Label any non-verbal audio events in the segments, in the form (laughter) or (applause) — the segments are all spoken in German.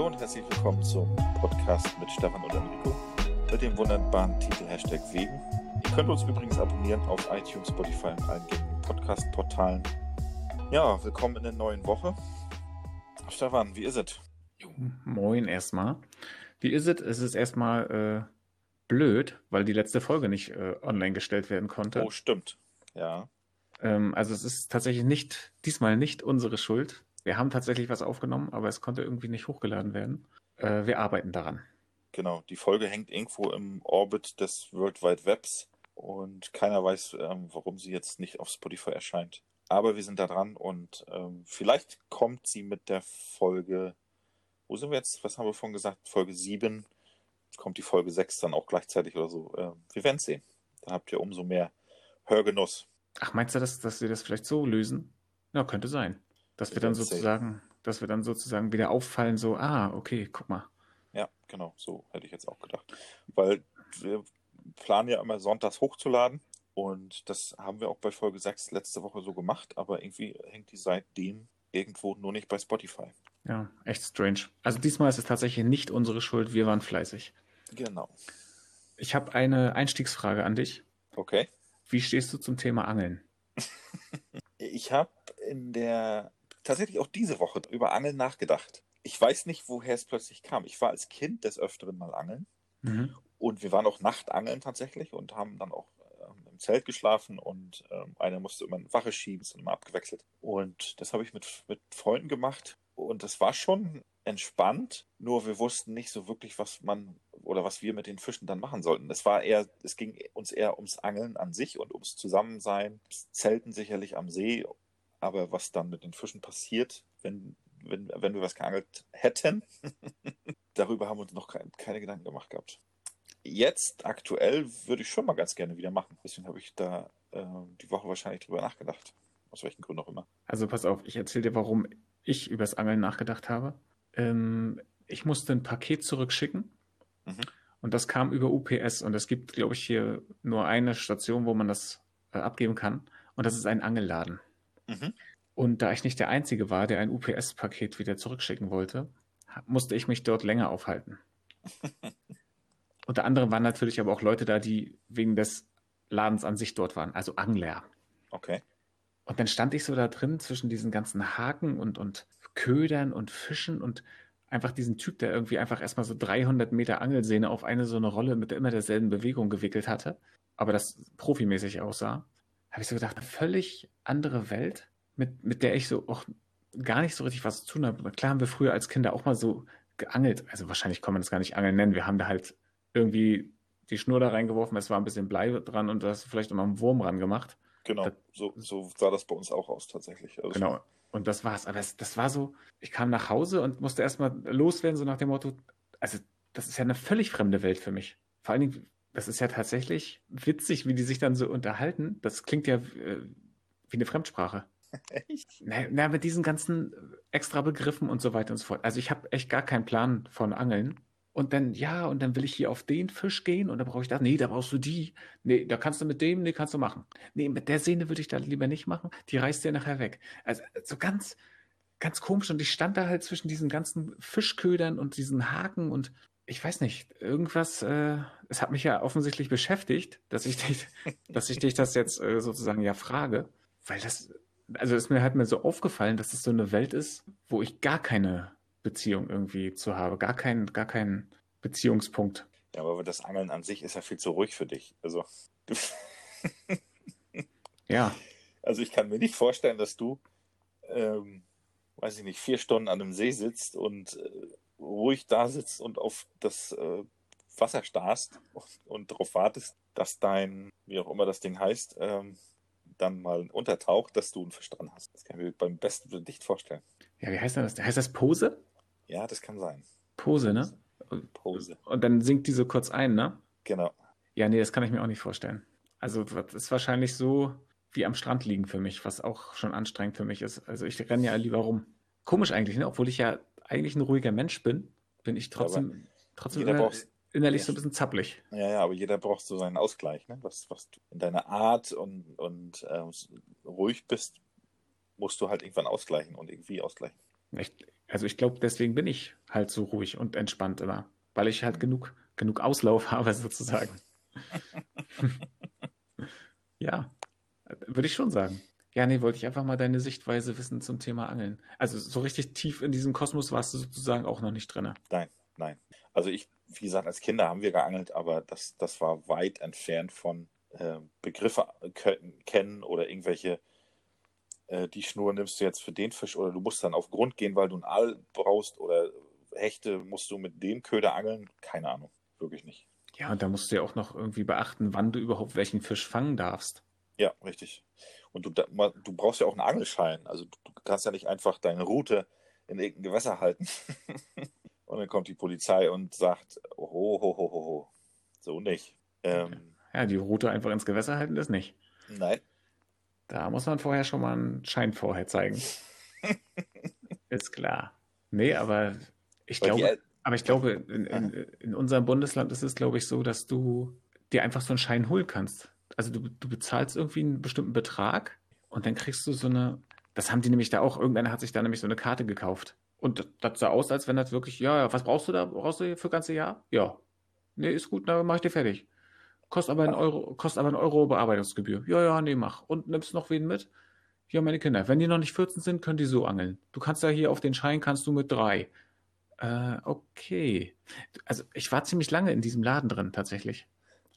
Hallo und herzlich willkommen zum Podcast mit Stefan und Enrico mit dem wunderbaren Titel Hashtag Wegen. Ihr könnt uns übrigens abonnieren auf iTunes, Spotify und allen gängigen Podcast-Portalen. Ja, willkommen in der neuen Woche. Stefan, wie ist es? Moin erstmal. Wie ist es? Es ist erstmal äh, blöd, weil die letzte Folge nicht äh, online gestellt werden konnte. Oh, stimmt. Ja. Ähm, also es ist tatsächlich nicht, diesmal nicht unsere Schuld. Wir haben tatsächlich was aufgenommen, aber es konnte irgendwie nicht hochgeladen werden. Äh, wir arbeiten daran. Genau, die Folge hängt irgendwo im Orbit des World Wide Webs und keiner weiß, ähm, warum sie jetzt nicht auf Spotify erscheint. Aber wir sind da dran und ähm, vielleicht kommt sie mit der Folge, wo sind wir jetzt? Was haben wir vorhin gesagt? Folge 7. Kommt die Folge 6 dann auch gleichzeitig oder so? Äh, wir werden sehen. Dann habt ihr umso mehr Hörgenuss. Ach, meinst du, dass, dass wir das vielleicht so lösen? Ja, könnte sein. Dass wir, dann sozusagen, dass wir dann sozusagen wieder auffallen, so, ah, okay, guck mal. Ja, genau, so hätte ich jetzt auch gedacht. Weil wir planen ja immer sonntags hochzuladen und das haben wir auch bei Folge 6 letzte Woche so gemacht, aber irgendwie hängt die seitdem irgendwo nur nicht bei Spotify. Ja, echt strange. Also diesmal ist es tatsächlich nicht unsere Schuld, wir waren fleißig. Genau. Ich habe eine Einstiegsfrage an dich. Okay. Wie stehst du zum Thema Angeln? (laughs) ich habe in der tatsächlich auch diese Woche über Angeln nachgedacht. Ich weiß nicht, woher es plötzlich kam. Ich war als Kind des Öfteren mal angeln. Mhm. Und wir waren auch Nachtangeln tatsächlich und haben dann auch ähm, im Zelt geschlafen und ähm, einer musste immer eine Wache schieben, ist dann immer abgewechselt. Und das habe ich mit, mit Freunden gemacht und das war schon entspannt, nur wir wussten nicht so wirklich, was man oder was wir mit den Fischen dann machen sollten. Es war eher, es ging uns eher ums Angeln an sich und ums Zusammensein, Zelten sicherlich am See, aber was dann mit den Fischen passiert, wenn, wenn, wenn wir was geangelt hätten, (laughs) darüber haben wir uns noch keine, Gedanken gemacht gehabt. Jetzt aktuell würde ich schon mal ganz gerne wieder machen. Deswegen habe ich da äh, die Woche wahrscheinlich drüber nachgedacht. Aus welchen Gründen auch immer. Also pass auf, ich erzähle dir, warum ich übers Angeln nachgedacht habe. Ähm, ich musste ein Paket zurückschicken mhm. und das kam über UPS und es gibt, glaube ich, hier nur eine Station, wo man das äh, abgeben kann und das ist ein Angelladen. Mhm. Und da ich nicht der Einzige war, der ein UPS-Paket wieder zurückschicken wollte, musste ich mich dort länger aufhalten. (laughs) Unter anderem waren natürlich aber auch Leute da, die wegen des Ladens an sich dort waren, also Angler. Okay. Und dann stand ich so da drin zwischen diesen ganzen Haken und, und Ködern und Fischen und einfach diesen Typ, der irgendwie einfach erstmal so 300 Meter Angelsehne auf eine so eine Rolle mit immer derselben Bewegung gewickelt hatte, aber das profimäßig aussah, habe ich so gedacht, eine völlig andere Welt, mit, mit der ich so auch gar nicht so richtig was zu tun habe. Klar haben wir früher als Kinder auch mal so geangelt, also wahrscheinlich kann man das gar nicht Angeln nennen, wir haben da halt irgendwie die Schnur da reingeworfen, es war ein bisschen Blei dran und da hast du vielleicht immer einen Wurm ran gemacht. Genau, das, so, so sah das bei uns auch aus tatsächlich. Also genau, und das war's. Aber das, das war so, ich kam nach Hause und musste erstmal loswerden, so nach dem Motto, also das ist ja eine völlig fremde Welt für mich. Vor allen Dingen, das ist ja tatsächlich witzig, wie die sich dann so unterhalten. Das klingt ja äh, wie eine Fremdsprache. (laughs) Echt? Na, na, mit diesen ganzen extra Begriffen und so weiter und so fort. Also ich habe echt gar keinen Plan von Angeln. Und dann, ja, und dann will ich hier auf den Fisch gehen und dann brauche ich das. Nee, da brauchst du die. Nee, da kannst du mit dem, nee, kannst du machen. Nee, mit der Sehne würde ich da lieber nicht machen. Die reißt dir nachher weg. Also so ganz, ganz komisch. Und ich stand da halt zwischen diesen ganzen Fischködern und diesen Haken und ich weiß nicht, irgendwas, äh, es hat mich ja offensichtlich beschäftigt, dass ich dich, (laughs) dass ich dich das jetzt äh, sozusagen ja frage. Weil das, also es mir halt mir so aufgefallen, dass es so eine Welt ist, wo ich gar keine Beziehung irgendwie zu habe. Gar keinen, gar keinen Beziehungspunkt. Ja, aber das Angeln an sich ist ja viel zu ruhig für dich. Also. (laughs) ja. Also ich kann mir nicht vorstellen, dass du, ähm, weiß ich nicht, vier Stunden an einem See sitzt und äh, ruhig da sitzt und auf das äh, Wasser starrst und, und darauf wartest, dass dein, wie auch immer das Ding heißt, ähm, dann mal untertaucht, dass du einen Fisch dran hast. Das kann ich mir beim besten Willen nicht vorstellen. Ja, wie heißt das? Heißt das Pose? Ja, das kann sein. Pose, ne? Pose. Und dann sinkt die so kurz ein, ne? Genau. Ja, nee, das kann ich mir auch nicht vorstellen. Also, das ist wahrscheinlich so wie am Strand liegen für mich, was auch schon anstrengend für mich ist. Also, ich renne ja lieber rum. Komisch eigentlich, ne? Obwohl ich ja eigentlich ein ruhiger Mensch bin, bin ich trotzdem, trotzdem inner, innerlich ja. so ein bisschen zappelig. Ja, ja, aber jeder braucht so seinen Ausgleich, ne? Was, was du in deiner Art und, und äh, ruhig bist, musst du halt irgendwann ausgleichen und irgendwie ausgleichen. Ich, Also ich glaube, deswegen bin ich halt so ruhig und entspannt immer, weil ich halt genug, genug Auslauf (laughs) habe sozusagen. (laughs) ja, würde ich schon sagen. Ja, nee, wollte ich einfach mal deine Sichtweise wissen zum Thema Angeln. Also so richtig tief in diesem Kosmos warst du sozusagen auch noch nicht drin. Nein, nein. Also ich, wie gesagt, als Kinder haben wir geangelt, aber das, das war weit entfernt von äh, Begriffe kennen oder irgendwelche, äh, die Schnur nimmst du jetzt für den Fisch oder du musst dann auf Grund gehen, weil du einen Aal brauchst oder Hechte musst du mit dem Köder angeln. Keine Ahnung, wirklich nicht. Ja, und da musst du ja auch noch irgendwie beachten, wann du überhaupt welchen Fisch fangen darfst. Ja, richtig. Und du, du brauchst ja auch einen Angelschein. Also du kannst ja nicht einfach deine Route in irgendein Gewässer halten. (laughs) und dann kommt die Polizei und sagt, ho, ho, ho, ho, ho. So nicht. Ähm, ja, die Route einfach ins Gewässer halten ist nicht. Nein. Da muss man vorher schon mal einen Schein vorher zeigen. (laughs) ist klar. Nee, aber ich Weil glaube, aber ich glaube, in, in, in, unserem Bundesland ist es, glaube ich, so, dass du dir einfach so einen Schein holen kannst also du, du bezahlst irgendwie einen bestimmten Betrag und dann kriegst du so eine, das haben die nämlich da auch, irgendeiner hat sich da nämlich so eine Karte gekauft. Und das sah aus, als wenn das wirklich, ja, ja, was brauchst du da? Brauchst du für das ganze Jahr? Ja. Nee, ist gut, dann mach ich dir fertig. Kostet aber ein Euro, kostet aber ein Euro Bearbeitungsgebühr. Ja, ja, nee, mach. Und nimmst noch wen mit? Ja, meine Kinder. Wenn die noch nicht 14 sind, können die so angeln. Du kannst ja hier auf den Schein kannst du mit drei. Äh, okay. Also ich war ziemlich lange in diesem Laden drin, tatsächlich.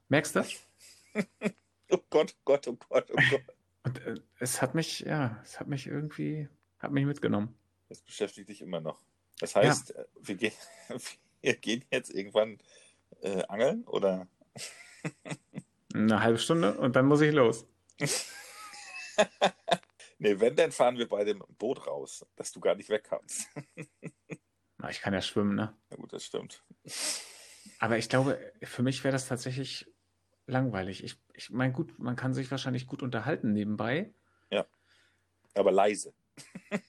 Merkst du das? (laughs) Oh Gott, oh Gott, oh Gott, oh Gott. Und äh, es hat mich, ja, es hat mich irgendwie, hat mich mitgenommen. Das beschäftigt dich immer noch. Das heißt, ja. Äh, wir, gehen, (laughs) wir gehen jetzt irgendwann äh, angeln oder? Eine halbe Stunde und dann muss ich los. (laughs) nee, wenn, dann fahren wir bei dem Boot raus, dass du gar nicht weg kannst. (laughs) Na, ich kann ja schwimmen, ne? Na gut, das stimmt. Aber ich glaube, für mich wäre das tatsächlich langweilig. Ich, ich meine, gut, man kann sich wahrscheinlich gut unterhalten nebenbei. Ja. Aber leise. (laughs)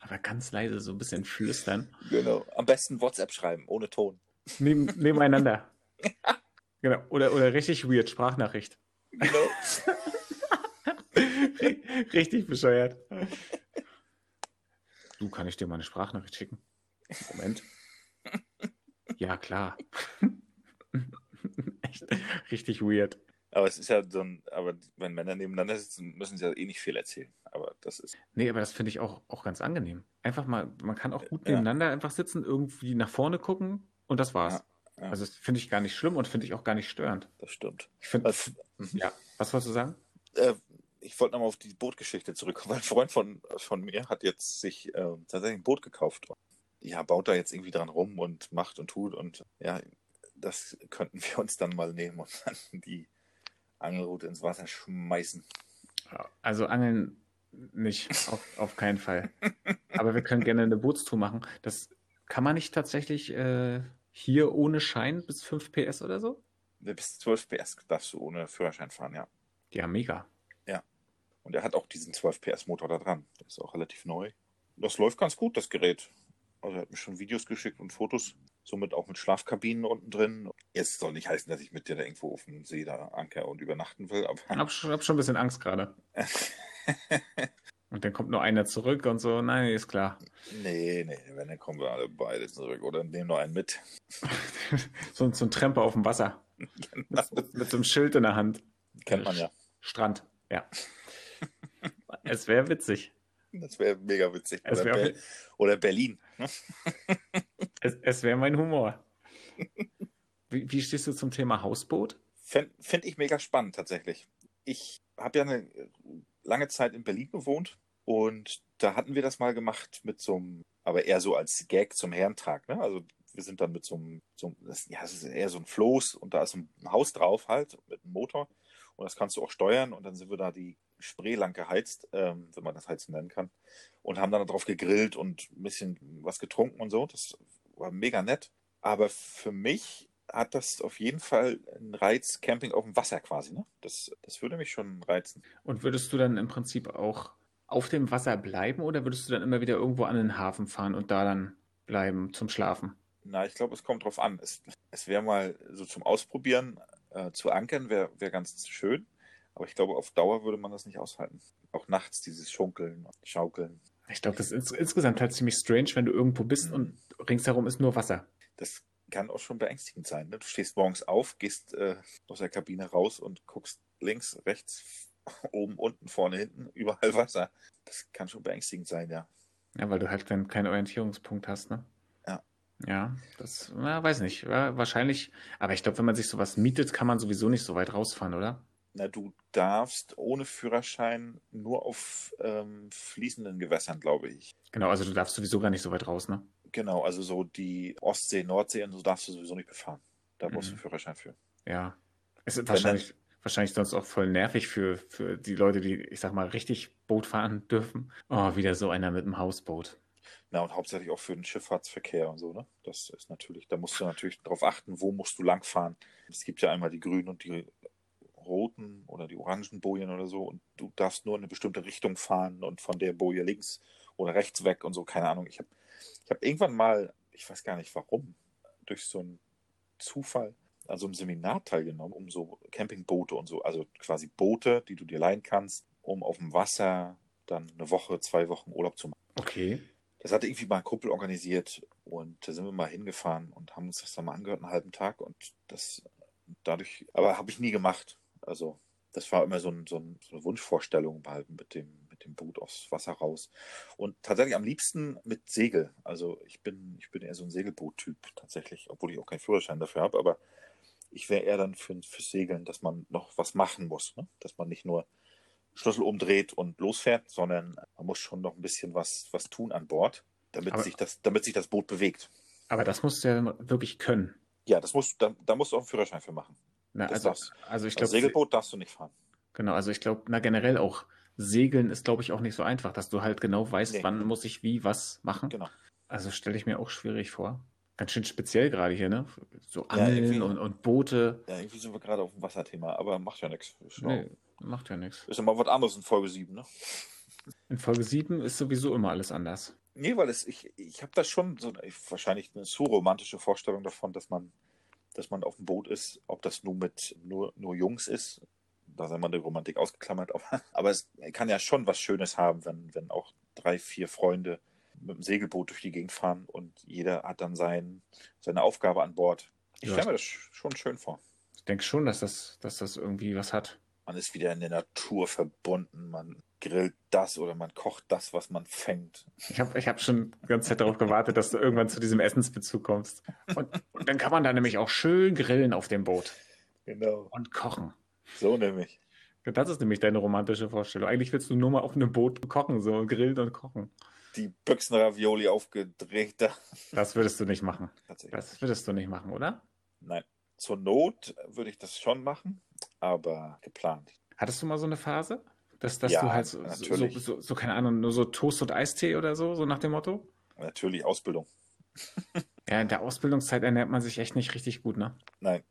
Aber ganz leise, so ein bisschen flüstern. Genau. Am besten WhatsApp schreiben, ohne Ton. Neben, (laughs) nebeneinander. genau. Oder, oder richtig weird, Sprachnachricht. Genau. (laughs) richtig bescheuert. Du, kann ich dir mal eine Sprachnachricht schicken? Moment. Ja, klar. (laughs) Echt richtig weird. Aber es ist ja so ein, aber wenn Männer nebeneinander sitzen, müssen sie ja eh nicht viel erzählen. Aber das ist. Nee, aber das finde ich auch, auch ganz angenehm. Einfach mal, man kann auch gut nebeneinander einfach sitzen, irgendwie nach vorne gucken und das war's. Ja, ja. Also das finde ich gar nicht schlimm und finde ich auch gar nicht störend. Das stimmt. Ich finde, ja, was wolltest du sagen? Äh, ich wollte nochmal auf die Bootgeschichte zurückkommen, weil ein Freund von, von mir hat jetzt sich äh, tatsächlich ein Boot gekauft. Ja, baut da jetzt irgendwie dran rum und macht und tut und ja, das könnten wir uns dann mal nehmen und dann die Angelrute ins Wasser schmeißen. Also Angeln nicht, auf, auf keinen Fall. Aber wir können gerne eine Bootstour machen. Das kann man nicht tatsächlich äh, hier ohne Schein bis 5 PS oder so? Bis 12 PS darfst du ohne Führerschein fahren, ja. Ja, mega. Ja. Und er hat auch diesen 12 PS Motor da dran. Der ist auch relativ neu. Das läuft ganz gut, das Gerät. Also er hat mir schon Videos geschickt und Fotos somit auch mit Schlafkabinen unten drin. Jetzt soll nicht heißen, dass ich mit dir da irgendwo auf dem See da anker und übernachten will. Aber... Ich hab schon, hab schon ein bisschen Angst gerade. (laughs) und dann kommt nur einer zurück und so, nein, ist klar. Nee, nee, wenn, dann kommen wir alle beide zurück oder nehmen nur einen mit. (laughs) so, so ein Tremper auf dem Wasser. (laughs) Genau. Mit, mit, so einem Schild in der Hand. Kennt man ja. Strand, ja. es wäre witzig. Das wäre mega witzig. Oder, wär Be oder, Berlin. Ne? Es, es wäre mein Humor. (laughs) Wie, wie, stehst du zum Thema Hausboot? Finde find ich mega spannend tatsächlich. Ich habe ja eine lange Zeit in Berlin gewohnt und da hatten wir das mal gemacht mit so einem, aber eher so als Gag zum Herrentag. Ne? Also wir sind dann mit so einem, so, das, ja, es ist eher so ein Floß und da ist ein Haus drauf halt mit einem Motor und das kannst du auch steuern und dann sind wir da die Spree lang geheizt, ähm, wenn man das Heizen nennen kann. Und haben dann darauf gegrillt und ein bisschen was getrunken und so. Das war mega nett. Aber für mich hat das auf jeden Fall einen Reiz, Camping auf dem Wasser quasi. Ne? Das, das würde mich schon reizen. Und würdest du dann im Prinzip auch auf dem Wasser bleiben oder würdest du dann immer wieder irgendwo an den Hafen fahren und da dann bleiben zum Schlafen? Na, ich glaube, es kommt drauf an. Es, es wäre mal so zum Ausprobieren äh, zu ankern, wäre wär ganz schön. Aber ich glaube, auf Dauer würde man das nicht aushalten. Auch nachts dieses Schunkeln und Schaukeln. Ich glaube, das ist insgesamt halt ziemlich strange, wenn du irgendwo bist und mhm. ringsherum ist nur Wasser. Das kann auch schon beängstigend sein. Ne? Du stehst morgens auf, gehst äh, aus der Kabine raus und guckst links, rechts, (laughs) oben, unten, vorne, hinten, überall Wasser. Das kann schon beängstigend sein, ja. Ja, weil du halt dann keinen Orientierungspunkt hast, ne? Ja. Ja, das, na, weiß nicht. Ja, wahrscheinlich, aber ich glaube, wenn man sich sowas mietet, kann man sowieso nicht so weit rausfahren, oder? Na, du darfst ohne Führerschein nur auf ähm, fließenden Gewässern, glaube ich. Genau, also du darfst sowieso gar nicht so weit raus, ne? Genau, also so die Ostsee, Nordsee und so darfst du sowieso nicht befahren. Da brauchst du einen mhm. Führerschein für. Ja. Es ist wahrscheinlich, wahrscheinlich sonst auch voll nervig für, für die Leute, die, ich sag mal, richtig Boot fahren dürfen. Oh, wieder so einer mit einem Hausboot. Na, und hauptsächlich auch für den Schifffahrtsverkehr und so, ne? Das ist natürlich, da musst du natürlich darauf achten, wo musst du langfahren. Es gibt ja einmal die grünen und die roten oder die orangen Bojen oder so und du darfst nur in eine bestimmte Richtung fahren und von der Boje links oder rechts weg und so, keine Ahnung. Ich habe ich habe irgendwann mal, ich weiß gar nicht warum, durch so einen Zufall an so einem Seminar teilgenommen, um so Campingboote und so, also quasi Boote, die du dir leihen kannst, um auf dem Wasser dann eine Woche, zwei Wochen Urlaub zu machen. Okay. Das hatte irgendwie mal ein Kumpel organisiert und da sind wir mal hingefahren und haben uns das dann mal angehört, einen halben Tag und das dadurch, aber habe ich nie gemacht. Also das war immer so, ein, so, ein, so eine Wunschvorstellung behalten mit dem, mit dem Boot aufs Wasser raus. Und tatsächlich am liebsten mit Segel. Also ich bin, ich bin eher so ein Segelboot-Typ tatsächlich, obwohl ich auch keinen Führerschein dafür habe, aber ich wäre eher dann für, für Segeln, dass man noch was machen muss. Ne? Dass man nicht nur Schlüssel umdreht und losfährt, sondern man muss schon noch ein bisschen was, was tun an Bord, damit, aber, sich das, damit sich das Boot bewegt. Aber das musst du ja wirklich können. Ja, das musst, da, da musst du auch einen Führerschein für machen. Na, also, also ich glaube. Segelboot darfst du nicht fahren. Genau, also ich glaube, na generell auch Segeln ist, glaube ich, auch nicht so einfach, dass du halt genau weißt, nee. wann muss ich wie was machen. Genau. Also stelle ich mir auch schwierig vor. Ganz schön speziell gerade hier, ne? So Angeln ja, und, und Boote. Ja, irgendwie sind wir gerade auf dem Wasserthema, aber macht ja nichts. Nee, macht ja nichts. Ist ja mal was anderes in Folge 7, ne? In Folge 7 ist sowieso immer alles anders. Nee, weil es, ich, ich habe da schon so wahrscheinlich eine zu romantische Vorstellung davon, dass man dass man auf dem Boot ist, ob das nur mit nur, nur Jungs ist, da sind wir die Romantik ausgeklammert, aber, (laughs) aber es kann ja schon was Schönes haben, wenn, wenn auch drei, vier Freunde mit dem Segelboot durch die Gegend fahren und jeder hat dann sein, seine Aufgabe an Bord. Ich stelle mir das schon schön vor. Ich denke schon, dass das, dass das irgendwie was hat. Man ist wieder in der Natur verbunden, man grillt das oder man kocht das, was man fängt. Ich habe ich hab schon die ganze Zeit darauf gewartet, dass du irgendwann zu diesem Essensbezug kommst. Und, und dann kann man da nämlich auch schön grillen auf dem Boot. Genau. Und kochen. So nämlich. Das ist nämlich deine romantische Vorstellung. Eigentlich willst du nur mal auf einem Boot kochen, so grillen und kochen. Die Büchsenravioli aufgedreht. Das würdest du nicht machen. Das würdest du nicht machen, oder? Nein. Zur Not würde ich das schon machen, aber geplant. Hattest du mal so eine Phase? Dass, dass ja, du halt so, so, so, so, keine Ahnung, nur so Toast und Eistee oder so, so nach dem Motto? Natürlich, Ausbildung. (laughs) ja, in der Ausbildungszeit ernährt man sich echt nicht richtig gut, ne? Nein.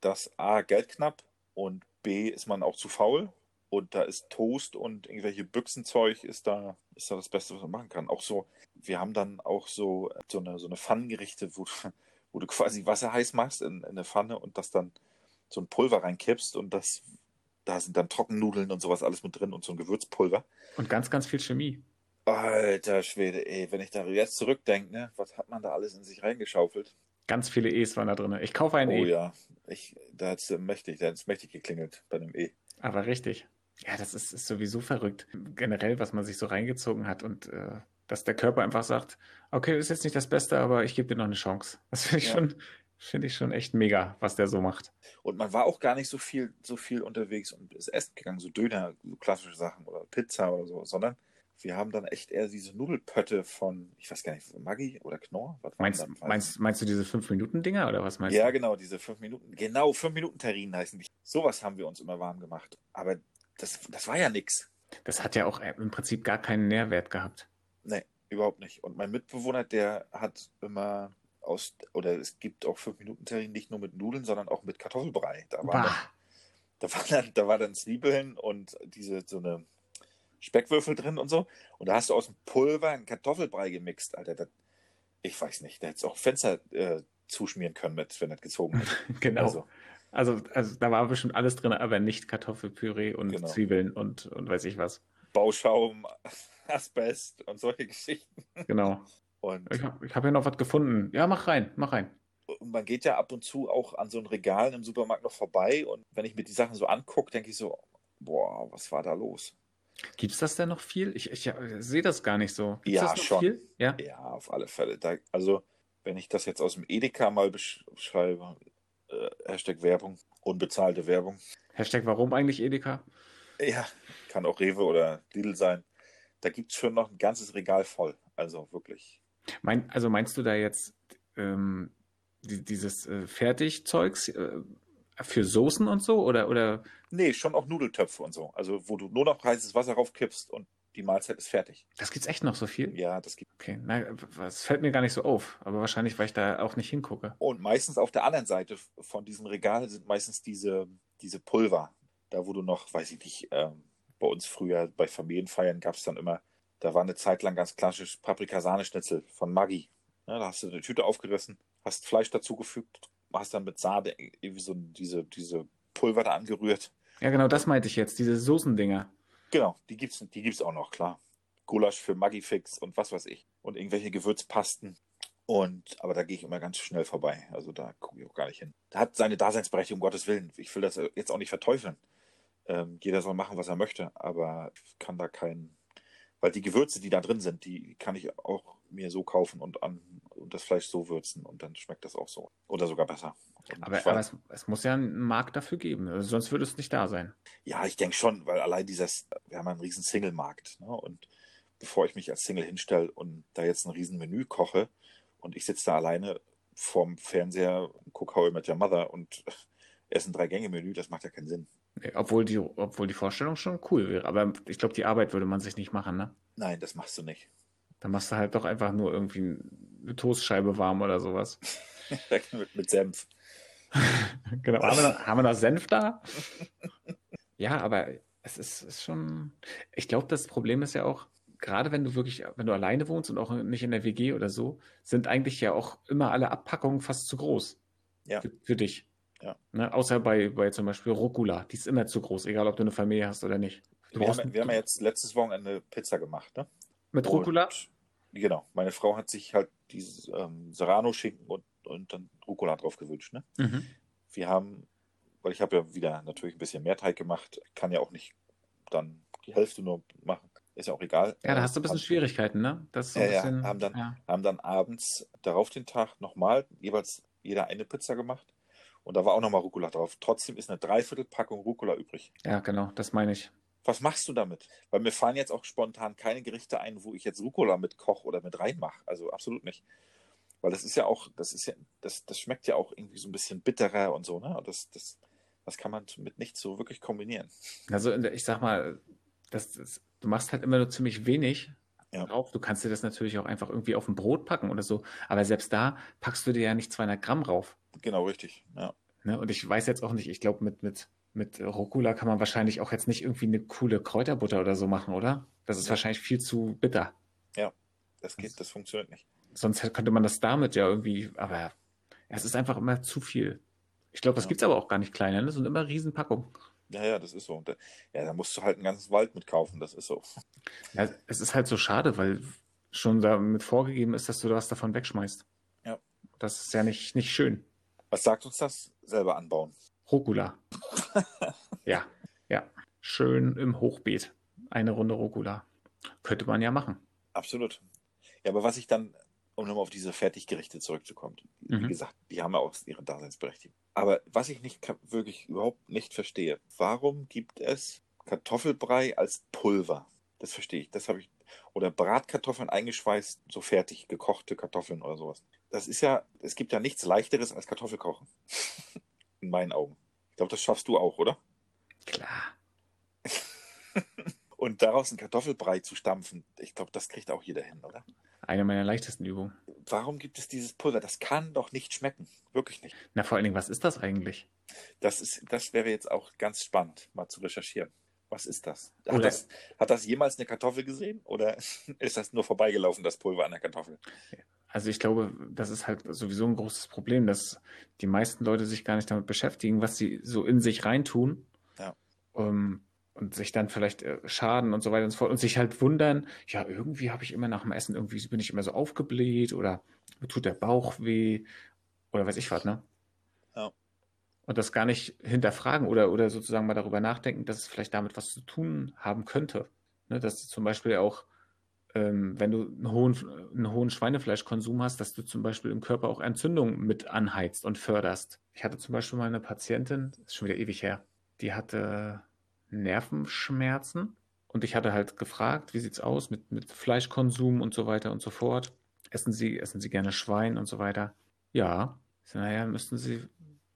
Das A, Geld knapp und B, ist man auch zu faul. Und da ist Toast und irgendwelche Büchsenzeug ist da, ist da das Beste, was man machen kann. Auch so, wir haben dann auch so, so eine, so eine Pfannengerichte, wo, wo du quasi Wasser heiß machst in, in eine Pfanne und das dann so ein Pulver reinkippst und das da sind dann Trockennudeln und sowas alles mit drin und so ein Gewürzpulver. Und ganz, ganz viel Chemie. Alter Schwede, ey, wenn ich da jetzt zurückdenke, ne, was hat man da alles in sich reingeschaufelt? Ganz viele E's waren da drin. Ich kaufe ein oh, E. Oh ja, ich, da hat es mächtig, da hat's mächtig geklingelt bei einem E. Aber richtig. Ja, das ist, ist sowieso verrückt. Generell, was man sich so reingezogen hat und äh, dass der Körper einfach sagt, okay, ist jetzt nicht das Beste, aber ich gebe dir noch eine Chance. Das finde ich ja. schon, Finde ich schon echt mega, was der so macht. Und man war auch gar nicht so viel, so viel unterwegs und ist essen gegangen, so Döner, so klassische Sachen oder Pizza oder so, sondern wir haben dann echt eher diese Nudelpötte von, ich weiß gar nicht, Maggi oder Knorr? Meinst, meinst, meinst du diese 5-Minuten-Dinger oder was meinst ja, du? Ja, genau, diese 5 Minuten, genau, 5-Minuten-Terrinen heißen die. Sowas haben wir uns immer warm gemacht. Aber das, das war ja nichts. Das hat ja auch im Prinzip gar keinen Nährwert gehabt. Nee, überhaupt nicht. Und mein Mitbewohner, der hat immer aus, oder es gibt auch 5-Minuten-Terrinen nicht nur mit Nudeln, sondern auch mit Kartoffelbrei. Da war, dann, da war dann, da war dann Zwiebeln und diese, so eine Speckwürfel drin und so. Und da hast du aus dem Pulver einen Kartoffelbrei gemixt, Alter. Das, ich weiß nicht, da hättest du auch Fenster äh, zuschmieren können, mit, wenn das gezogen wird. (laughs) genau. Also, also, also, da war bestimmt alles drin, aber nicht Kartoffelpüree und genau. Zwiebeln und, und weiß ich was. Bauschaum. (laughs) Asbest und solche Geschichten. Genau. Und ich habe hab ja noch was gefunden. Ja, mach rein, mach rein. Und man geht ja ab und zu auch an so ein Regal im Supermarkt noch vorbei und wenn ich mir die Sachen so angucke, denke ich so, boah, was war da los? Gibt es das denn noch viel? Ich, ich ja, sehe das gar nicht so. Gibt's ja, schon. Viel? Ja? ja, auf alle Fälle. Da, also, wenn ich das jetzt aus dem Edeka mal beschreibe, äh, Hashtag Werbung, unbezahlte Werbung. Hashtag warum eigentlich Edeka? Ja, kann auch Rewe oder Lidl sein. Da gibt es schon noch ein ganzes Regal voll. Also wirklich. Mein, also meinst du da jetzt ähm, die, dieses äh, Fertigzeugs äh, für Soßen und so? Oder, oder? Nee, schon auch Nudeltöpfe und so. Also wo du nur noch heißes Wasser raufkippst und die Mahlzeit ist fertig. Das gibt's echt noch so viel? Ja, das gibt. Okay, na, das fällt mir gar nicht so auf, aber wahrscheinlich, weil ich da auch nicht hingucke. Und meistens auf der anderen Seite von diesem Regal sind meistens diese, diese Pulver. Da, wo du noch, weiß ich nicht, ähm, bei uns früher bei Familienfeiern gab es dann immer, da war eine Zeit lang ganz klassisch Paprikasahneschnitzel von Maggi. Ja, da hast du eine Tüte aufgerissen, hast Fleisch dazugefügt, hast dann mit Sahne irgendwie so diese, diese Pulver da angerührt. Ja, genau, das meinte ich jetzt, diese Soßendinger. Genau, die gibt's, die gibt's auch noch, klar. Gulasch für Maggi-Fix und was weiß ich. Und irgendwelche Gewürzpasten. Und, aber da gehe ich immer ganz schnell vorbei. Also da gucke ich auch gar nicht hin. Da hat seine Daseinsberechtigung, um Gottes Willen. Ich will das jetzt auch nicht verteufeln. Ähm, jeder soll machen, was er möchte, aber ich kann da keinen, weil die Gewürze, die da drin sind, die kann ich auch mir so kaufen und an und das Fleisch so würzen und dann schmeckt das auch so. Oder sogar besser. aber, aber es, es, muss ja einen Markt dafür geben, also sonst würde es nicht da sein. Ja, ich denke schon, weil allein dieses, wir haben einen riesen Single-Markt. Ne? Und bevor ich mich als Single hinstelle und da jetzt ein riesen Menü koche und ich sitze da alleine vorm Fernseher, gucke How I Met Your Mother und (laughs) esse ein Drei-Gänge-Menü, das macht ja keinen Sinn. Obwohl die, obwohl die Vorstellung schon cool wäre. Aber ich glaube, die Arbeit würde man sich nicht machen, ne? Nein, das machst du nicht. Dann machst du halt doch einfach nur irgendwie eine Toastscheibe warm oder sowas. mit, (laughs) mit Senf. (laughs) genau. Haben wir, haben wir noch Senf da? (laughs) ja, aber es ist, ist schon. Ich glaube, das Problem ist ja auch, gerade wenn du wirklich, wenn du alleine wohnst und auch nicht in der WG oder so, sind eigentlich ja auch immer alle Abpackungen fast zu groß. Ja. Für, für dich. Ja. Ne? Außer bei, bei zum Beispiel Rucola. Die ist immer zu groß, egal ob du eine Familie hast oder nicht. Wir haben, wir haben, ja jetzt letztes Wochenende Pizza gemacht, ne? Mit Rucola? genau. Meine Frau hat sich halt dieses ähm, Serrano-Schinken und, und dann Rucola drauf gewünscht, ne? Mhm. Wir haben, weil ich habe ja wieder natürlich ein bisschen mehr Teig gemacht, kann ja auch nicht dann die Hälfte nur machen. Ist ja auch egal. Ja, da hast du ein bisschen Schwierigkeiten, ne? Das so ja, bisschen, ja, haben dann, ja. haben dann abends darauf den Tag nochmal jeweils jeder eine Pizza gemacht. Und da war auch nochmal Rucola drauf. Trotzdem ist eine Dreiviertelpackung Rucola übrig. Ja, genau, das meine ich. Was machst du damit? Weil mir fallen jetzt auch spontan keine Gerichte ein, wo ich jetzt Rucola mit koche oder mit reinmache. Also absolut nicht. Weil das ist ja auch, das ist ja, das, das schmeckt ja auch irgendwie so ein bisschen bitterer und so, ne? Und das, das, das kann man mit nichts so wirklich kombinieren. Also ich sag mal, das, das, du machst halt immer nur ziemlich wenig ja. drauf. Du kannst dir das natürlich auch einfach irgendwie auf ein Brot packen oder so. Aber selbst da packst du dir ja nicht 200 Gramm rauf. Genau, richtig. Ja. Ne? Und ich weiß jetzt auch nicht, ich glaube, mit, mit, mit Rucola kann man wahrscheinlich auch jetzt nicht irgendwie eine coole Kräuterbutter oder so machen, oder? Das ist ja. wahrscheinlich viel zu bitter. Ja, das geht, das funktioniert nicht. Sonst könnte man das damit ja irgendwie, aber es ist einfach immer zu viel. Ich glaube, das ja. gibt es aber auch gar nicht kleiner, ne? das sind immer Riesenpackungen. Ja, ja, das ist so. Da, ja, da musst du halt einen ganzen Wald mitkaufen, das ist so. Ja, es ist halt so schade, weil schon damit vorgegeben ist, dass du was davon wegschmeißt. Ja. Das ist ja nicht, nicht schön. Was sagt uns das? Selber anbauen. Rucola. (laughs) ja, ja. Schön im Hochbeet. Eine Runde Rucola. Könnte man ja machen. Absolut. Ja, aber was ich dann, um nochmal auf diese Fertiggerichte zurückzukommen, mhm. wie gesagt, die haben ja auch ihre Daseinsberechtigung. Aber was ich nicht wirklich überhaupt nicht verstehe, warum gibt es Kartoffelbrei als Pulver? Das verstehe ich. Das habe ich. Oder Bratkartoffeln eingeschweißt, so fertig, gekochte Kartoffeln oder sowas das ist ja, es gibt ja nichts leichteres als Kartoffelkochen. (laughs) In meinen Augen. Ich glaube, das schaffst du auch, oder? Klar. (laughs) Und daraus einen Kartoffelbrei zu stampfen, ich glaube, das kriegt auch jeder hin, oder? Eine meiner leichtesten Übungen. Warum gibt es dieses Pulver? Das kann doch nicht schmecken. Wirklich nicht. Na, vor allen Dingen, was ist das eigentlich? Das, ist, das wäre jetzt auch ganz spannend, mal zu recherchieren. Was ist das? Hat, das? hat das jemals eine Kartoffel gesehen? Oder (laughs) ist das nur vorbeigelaufen, das Pulver an der Kartoffel? Also ich glaube, das ist halt sowieso ein großes Problem, dass die meisten Leute sich gar nicht damit beschäftigen, was sie so in sich reintun. Ja. Ähm, und sich dann vielleicht äh, schaden und so weiter und so fort und sich halt wundern, ja, irgendwie habe ich immer nach dem Essen, irgendwie bin ich immer so aufgebläht oder mir tut der Bauch weh oder weiß ich was, ne? Ja. Und das gar nicht hinterfragen oder, oder sozusagen mal darüber nachdenken, dass es vielleicht damit was zu tun haben könnte. Ne? Dass du zum Beispiel auch, ähm, wenn du einen hohen, einen hohen Schweinefleischkonsum hast, dass du zum Beispiel im Körper auch Entzündungen mit anheizt und förderst. Ich hatte zum Beispiel mal eine Patientin, ist schon wieder ewig her, die hatte Nervenschmerzen. Und ich hatte halt gefragt, wie sieht's aus mit, mit Fleischkonsum und so weiter und so fort. Essen Sie, essen Sie gerne Schwein und so weiter? Ja. Ich so, naja, müssten Sie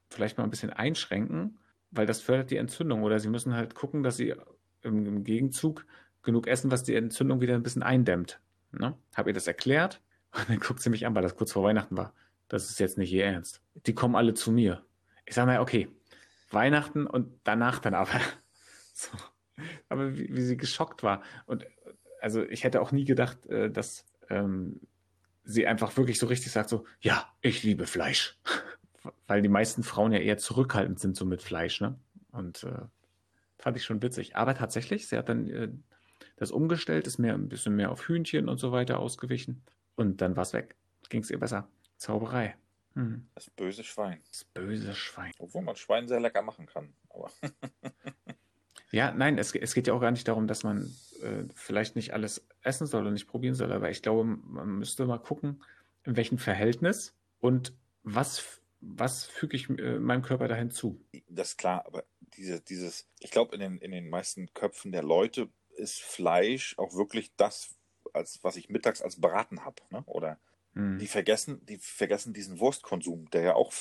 vielleicht mal ein bisschen einschränken, weil das fördert die Entzündung. Oder Sie müssen halt gucken, dass Sie im, im Gegenzug genug essen, was die Entzündung wieder ein bisschen eindämmt. Ne? Habe ihr das erklärt (laughs) und dann guckt sie mich an, weil das kurz vor Weihnachten war. Das ist jetzt nicht ihr Ernst. Die kommen alle zu mir. Ich sage mal, okay, Weihnachten und danach dann aber. So. Aber wie, wie, sie geschockt war. Und also ich hätte auch nie gedacht, äh, dass ähm, sie einfach wirklich so richtig sagt, so, ja, ich liebe Fleisch. (laughs) Weil die meisten Frauen ja eher zurückhaltend sind so mit Fleisch, ne? Und äh, fand ich schon witzig. Aber tatsächlich, sie hat dann äh, das umgestellt, ist mehr ein bisschen mehr auf Hühnchen und so weiter ausgewichen. Und dann war es weg. Ging es ihr besser. Zauberei. Hm. Das böse Schwein. Das böse Schwein. Obwohl man Schwein sehr lecker machen kann. Aber (laughs) Ja, nein, es, es geht ja auch gar nicht darum, dass man äh, vielleicht nicht alles essen soll und nicht probieren soll, aber ich glaube, man müsste mal gucken, in welchem Verhältnis und was, was füge ich äh, meinem Körper dahin zu. Das ist klar, aber diese, dieses, ich glaube, in den, in den meisten Köpfen der Leute ist Fleisch auch wirklich das, als was ich mittags als Braten habe. Ne? Oder hm. die vergessen, die vergessen diesen Wurstkonsum, der ja auch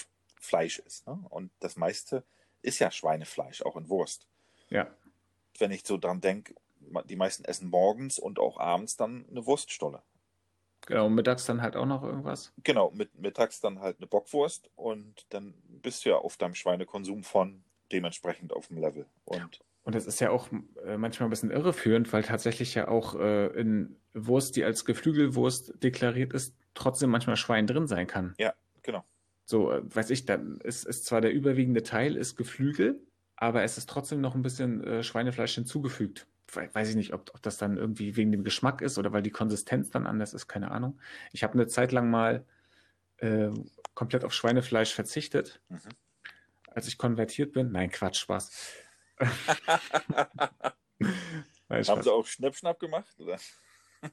Fleisch ist. Ne? Und das meiste ist ja Schweinefleisch, auch in Wurst. Ja wenn ich so dran denke, die meisten essen morgens und auch abends dann eine Wurststolle. Genau, mittags dann halt auch noch irgendwas. Genau, mit, mittags dann halt eine Bockwurst und dann bist du ja auf deinem Schweinekonsum von dementsprechend auf dem Level. Und, und das ist ja auch äh, manchmal ein bisschen irreführend, weil tatsächlich ja auch äh, in Wurst, die als Geflügelwurst deklariert ist, trotzdem manchmal Schwein drin sein kann. Ja, genau. So, äh, weiß ich, dann ist, ist zwar der überwiegende Teil ist Geflügel, aber es ist trotzdem noch ein bisschen äh, Schweinefleisch hinzugefügt. Weiß ich nicht, ob, ob, das dann irgendwie wegen dem Geschmack ist oder weil die Konsistenz dann anders ist, keine Ahnung. Ich habe eine Zeit lang mal äh, komplett auf Schweinefleisch verzichtet, mhm. als ich konvertiert bin. Nein, Quatsch, Spaß. (laughs) Nein, Haben sie auch Schnapp-Schnapp gemacht? Oder?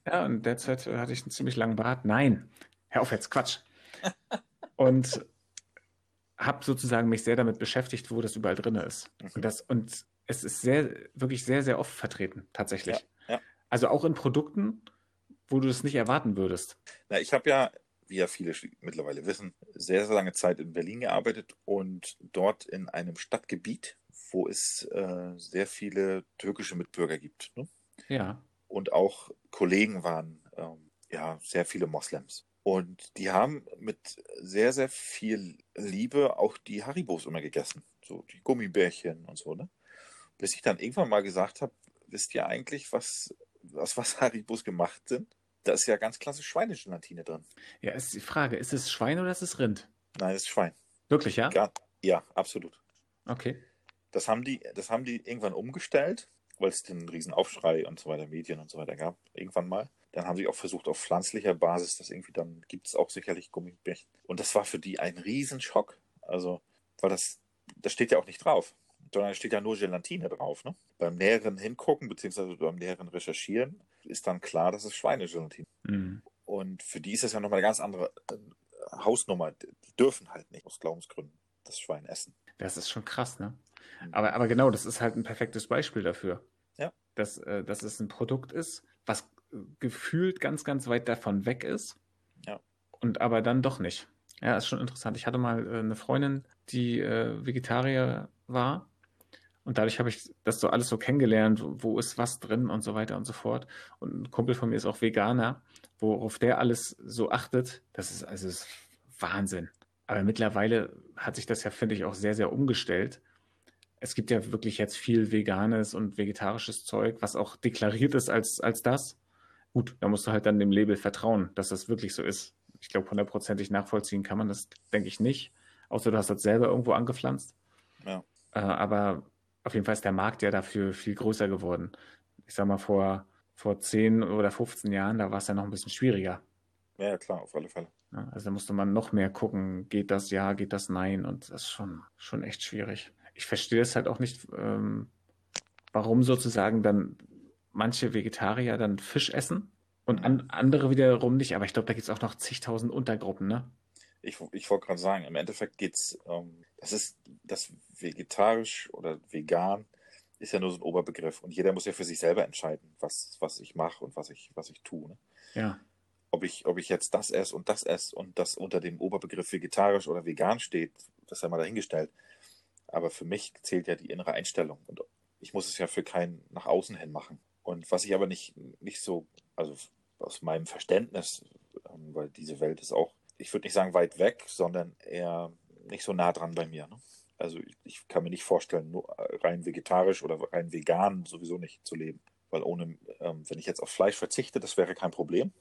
ja, und derzeit hatte ich einen ziemlich langen Bart. Nein, hör auf jetzt, Quatsch. Und habe sozusagen mich sehr damit beschäftigt, wo das überall drin ist. Mhm. Und, das, und es ist sehr, wirklich sehr, sehr oft vertreten, tatsächlich. Ja, ja. Also auch in Produkten, wo du es nicht erwarten würdest. Na, ich habe ja, wie ja viele mittlerweile wissen, sehr, sehr lange Zeit in Berlin gearbeitet und dort in einem Stadtgebiet, wo es äh, sehr viele türkische Mitbürger gibt. Ne? Ja. Und auch Kollegen waren, ähm, ja, sehr viele Moslems. Und die haben mit sehr, sehr viel Liebe auch die Haribos immer gegessen. So die Gummibärchen und so, ne? Bis ich dann irgendwann mal gesagt habe, wisst ihr eigentlich, was, was, was Haribos gemacht sind? Da ist ja ganz klassisch Schweinegelatine drin. Ja, ist die Frage, ist es Schwein oder ist es Rind? Nein, es ist Schwein. Wirklich, ja? Ja, ja absolut. Okay. Das haben die, das haben die irgendwann umgestellt, weil es den riesen Aufschrei und so weiter, Medien und so weiter gab, irgendwann mal. Dann haben sie auch versucht, auf pflanzlicher Basis das irgendwie, dann gibt es auch sicherlich Gummibärchen. Und das war für die ein Riesenschock. Also, weil das, das steht ja auch nicht drauf, sondern steht ja nur Gelatine drauf. Ne? Beim näheren Hingucken, beziehungsweise beim näheren Recherchieren, ist dann klar, dass es Schweinegelatine. Mhm. Und für die ist das ja nochmal eine ganz andere äh, Hausnummer. Die dürfen halt nicht aus Glaubensgründen das Schwein essen. Das ist schon krass, ne? Mhm. Aber, aber genau, das ist halt ein perfektes Beispiel dafür. Ja. Dass, äh, dass es ein Produkt ist, was gefühlt ganz, ganz weit davon weg ist. Ja. Und aber dann doch nicht. Ja, ist schon interessant. Ich hatte mal äh, eine Freundin, die äh, Vegetarier war. Und dadurch habe ich das so alles so kennengelernt, wo ist was drin und so weiter und so fort. Und ein Kumpel von mir ist auch Veganer, worauf der alles so achtet. Das ist also ist Wahnsinn. Aber mittlerweile hat sich das ja, finde ich, auch sehr, sehr umgestellt. Es gibt ja wirklich jetzt viel veganes und vegetarisches Zeug, was auch deklariert ist als, als das. Gut, da musst du halt dann dem Label vertrauen, dass das wirklich so ist. Ich glaube, hundertprozentig nachvollziehen kann man das, denke ich, nicht. Außer du hast das selber irgendwo angepflanzt. Ja. Äh, aber, auf jeden Fall ist der Markt ja dafür viel größer geworden. Ich sag mal, vor, vor 10 oder 15 Jahren, da war es ja noch ein bisschen schwieriger. Ja, klar, auf alle Fälle. Also da musste man noch mehr gucken, geht das ja, geht das nein und das ist schon, schon echt schwierig. Ich verstehe es halt auch nicht, ähm, warum sozusagen dann manche Vegetarier dann Fisch essen und an, andere wiederum nicht. Aber ich glaube, da gibt es auch noch zigtausend Untergruppen, ne? Ich, ich wollte gerade sagen, im Endeffekt geht es, ähm, das ist das vegetarisch oder vegan ist ja nur so ein Oberbegriff und jeder muss ja für sich selber entscheiden, was, was ich mache und was ich, was ich tue. Ne? Ja. Ob ich, ob ich jetzt das esse und das esse und das unter dem Oberbegriff vegetarisch oder vegan steht, das sei mal dahingestellt. Aber für mich zählt ja die innere Einstellung und ich muss es ja für keinen nach außen hin machen. Und was ich aber nicht, nicht so, also aus meinem Verständnis, ähm, weil diese Welt ist auch, ich würde nicht sagen weit weg, sondern eher nicht so nah dran bei mir. Ne? Also ich, kann mir nicht vorstellen, nur rein vegetarisch oder rein vegan sowieso nicht zu leben. Weil ohne, ähm, wenn ich jetzt auf Fleisch verzichte, das wäre kein Problem.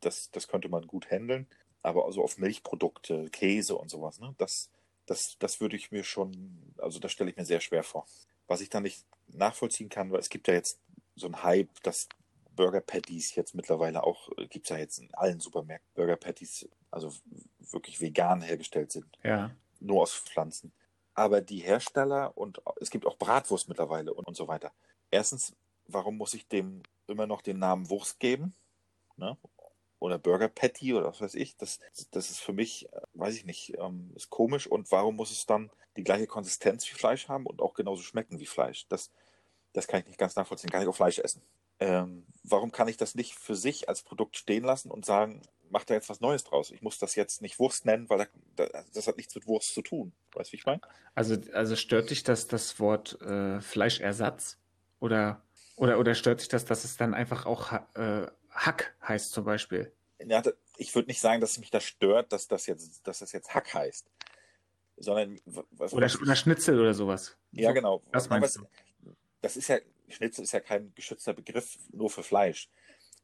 Das, das könnte man gut handeln. Aber also auf Milchprodukte, Käse und sowas, ne? das, das, das würde ich mir schon, also das stelle ich mir sehr schwer vor. Was ich dann nicht nachvollziehen kann, weil es gibt ja jetzt so einen Hype, dass Burger Patties jetzt mittlerweile auch, äh, gibt es ja jetzt in allen Supermärkten Burger Patties, also wirklich vegan hergestellt sind. Ja. Nur aus Pflanzen. Aber die Hersteller und es gibt auch Bratwurst mittlerweile und, und so weiter. Erstens, warum muss ich dem immer noch den Namen Wurst geben? Ne? Oder Burger Patty oder was weiß ich. Das, das ist für mich, äh, weiß ich nicht, ähm, ist komisch. Und warum muss es dann die gleiche Konsistenz wie Fleisch haben und auch genauso schmecken wie Fleisch? Das, das kann ich nicht ganz nachvollziehen. Kann ich auch Fleisch essen? Ähm, warum kann ich das nicht für sich als Produkt stehen lassen und sagen, mach da jetzt was Neues draus? Ich muss das jetzt nicht Wurst nennen, weil da, das hat nichts mit Wurst zu tun. Weißt du, wie ich meine? Also, also stört dich das, das Wort äh, Fleischersatz? Oder, oder, oder stört dich das, dass es dann einfach auch äh, Hack heißt zum Beispiel? Ja, ich würde nicht sagen, dass mich das stört, dass das jetzt, dass das jetzt Hack heißt. Sondern was, oder, oder Schnitzel oder sowas. Ja, genau. Was meinst was, du? Das ist ja, Schnitzel ist ja kein geschützter Begriff nur für Fleisch,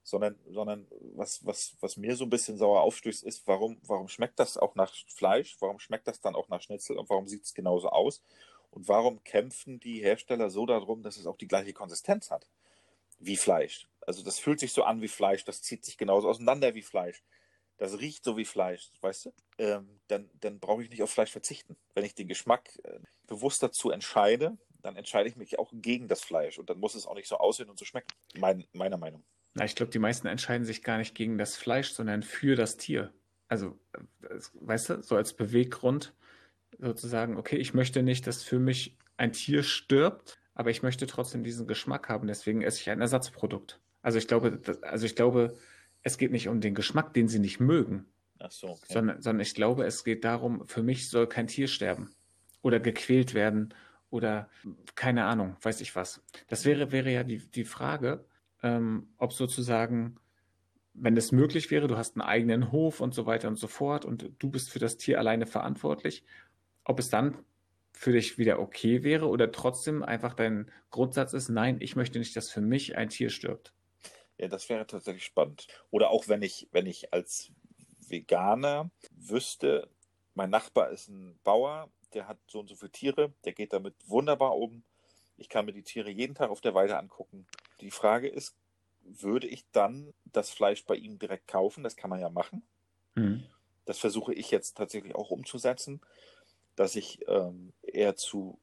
sondern, sondern was, was, was mir so ein bisschen sauer aufstößt, ist, warum, warum schmeckt das auch nach Fleisch? Warum schmeckt das dann auch nach Schnitzel und warum sieht es genauso aus? Und warum kämpfen die Hersteller so darum, dass es auch die gleiche Konsistenz hat wie Fleisch? Also das fühlt sich so an wie Fleisch, das zieht sich genauso auseinander wie Fleisch. Das riecht so wie Fleisch, weißt du? Ähm, dann dann brauche ich nicht auf Fleisch verzichten. Wenn ich den Geschmack äh, bewusst dazu entscheide, dann entscheide ich mich auch gegen das Fleisch und dann muss es auch nicht so aussehen und so schmecken. Mein, meiner Meinung. Na, ich glaube, die meisten entscheiden sich gar nicht gegen das Fleisch, sondern für das Tier. Also, weißt du, so als Beweggrund sozusagen, okay, ich möchte nicht, dass für mich ein Tier stirbt, aber ich möchte trotzdem diesen Geschmack haben, deswegen esse ich ein Ersatzprodukt. Also ich glaube, also ich glaube, es geht nicht um den Geschmack, den sie nicht mögen. Ach so, okay. sondern, sondern ich glaube, es geht darum, für mich soll kein Tier sterben oder gequält werden oder keine Ahnung, weiß ich was. Das wäre, wäre ja die, die Frage, ähm, ob sozusagen, wenn es möglich wäre, du hast einen eigenen Hof und so weiter und so fort und du bist für das Tier alleine verantwortlich, ob es dann für dich wieder okay wäre oder trotzdem einfach dein Grundsatz ist, nein, ich möchte nicht, dass für mich ein Tier stirbt. Ja, das wäre tatsächlich spannend. Oder auch wenn ich, wenn ich als Veganer wüsste, mein Nachbar ist ein Bauer der hat so und so viele Tiere, der geht damit wunderbar um. Ich kann mir die Tiere jeden Tag auf der Weide angucken. Die Frage ist, würde ich dann das Fleisch bei ihm direkt kaufen? Das kann man ja machen. Mhm. Das versuche ich jetzt tatsächlich auch umzusetzen, dass ich ähm, eher zu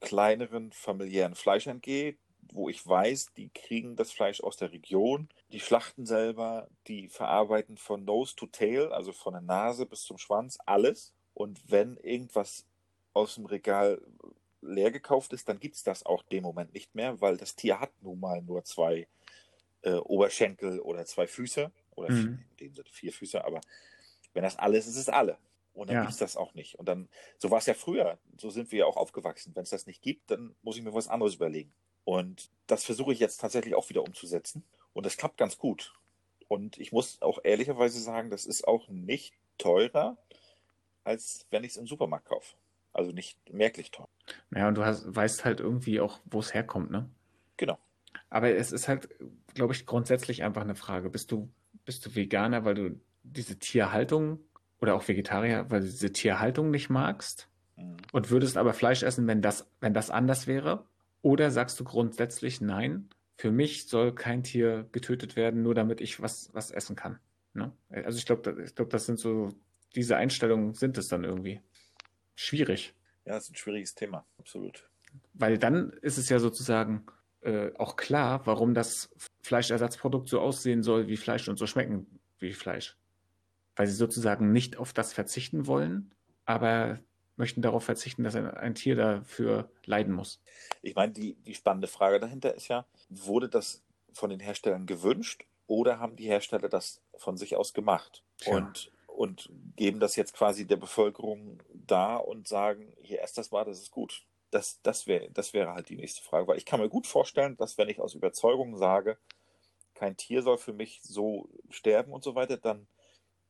kleineren familiären Fleischern gehe, wo ich weiß, die kriegen das Fleisch aus der Region, die schlachten selber, die verarbeiten von Nose to Tail, also von der Nase bis zum Schwanz, alles. Und wenn irgendwas aus dem Regal leer gekauft ist, dann gibt es das auch dem Moment nicht mehr, weil das Tier hat nun mal nur zwei äh, Oberschenkel oder zwei Füße oder mhm. vier, in dem Sinne vier Füße, aber wenn das alles ist, ist es alle. Und dann ja. gibt es das auch nicht. Und dann, so war es ja früher, so sind wir ja auch aufgewachsen. Wenn es das nicht gibt, dann muss ich mir was anderes überlegen. Und das versuche ich jetzt tatsächlich auch wieder umzusetzen. Und das klappt ganz gut. Und ich muss auch ehrlicherweise sagen, das ist auch nicht teurer, als wenn ich es im Supermarkt kaufe. Also nicht merklich teuer. Ja, und du hast, weißt halt irgendwie auch, wo es herkommt, ne? Genau. Aber es ist halt, glaube ich, grundsätzlich einfach eine Frage. Bist du, bist du Veganer, weil du diese Tierhaltung oder auch Vegetarier, weil du diese Tierhaltung nicht magst? Mhm. Und würdest aber Fleisch essen, wenn das, wenn das anders wäre? Oder sagst du grundsätzlich nein, für mich soll kein Tier getötet werden, nur damit ich was, was essen kann. Ne? Also ich glaube, ich glaub, das sind so, diese Einstellungen sind es dann irgendwie. Schwierig. Ja, das ist ein schwieriges Thema, absolut. Weil dann ist es ja sozusagen äh, auch klar, warum das Fleischersatzprodukt so aussehen soll wie Fleisch und so schmecken wie Fleisch. Weil sie sozusagen nicht auf das verzichten wollen, aber möchten darauf verzichten, dass ein, ein Tier dafür leiden muss. Ich meine, die, die spannende Frage dahinter ist ja, wurde das von den Herstellern gewünscht oder haben die Hersteller das von sich aus gemacht? Ja. Und, und geben das jetzt quasi der Bevölkerung da und sagen, hier erst das mal, das ist gut. Das, das, wär, das wäre halt die nächste Frage, weil ich kann mir gut vorstellen, dass wenn ich aus Überzeugung sage, kein Tier soll für mich so sterben und so weiter, dann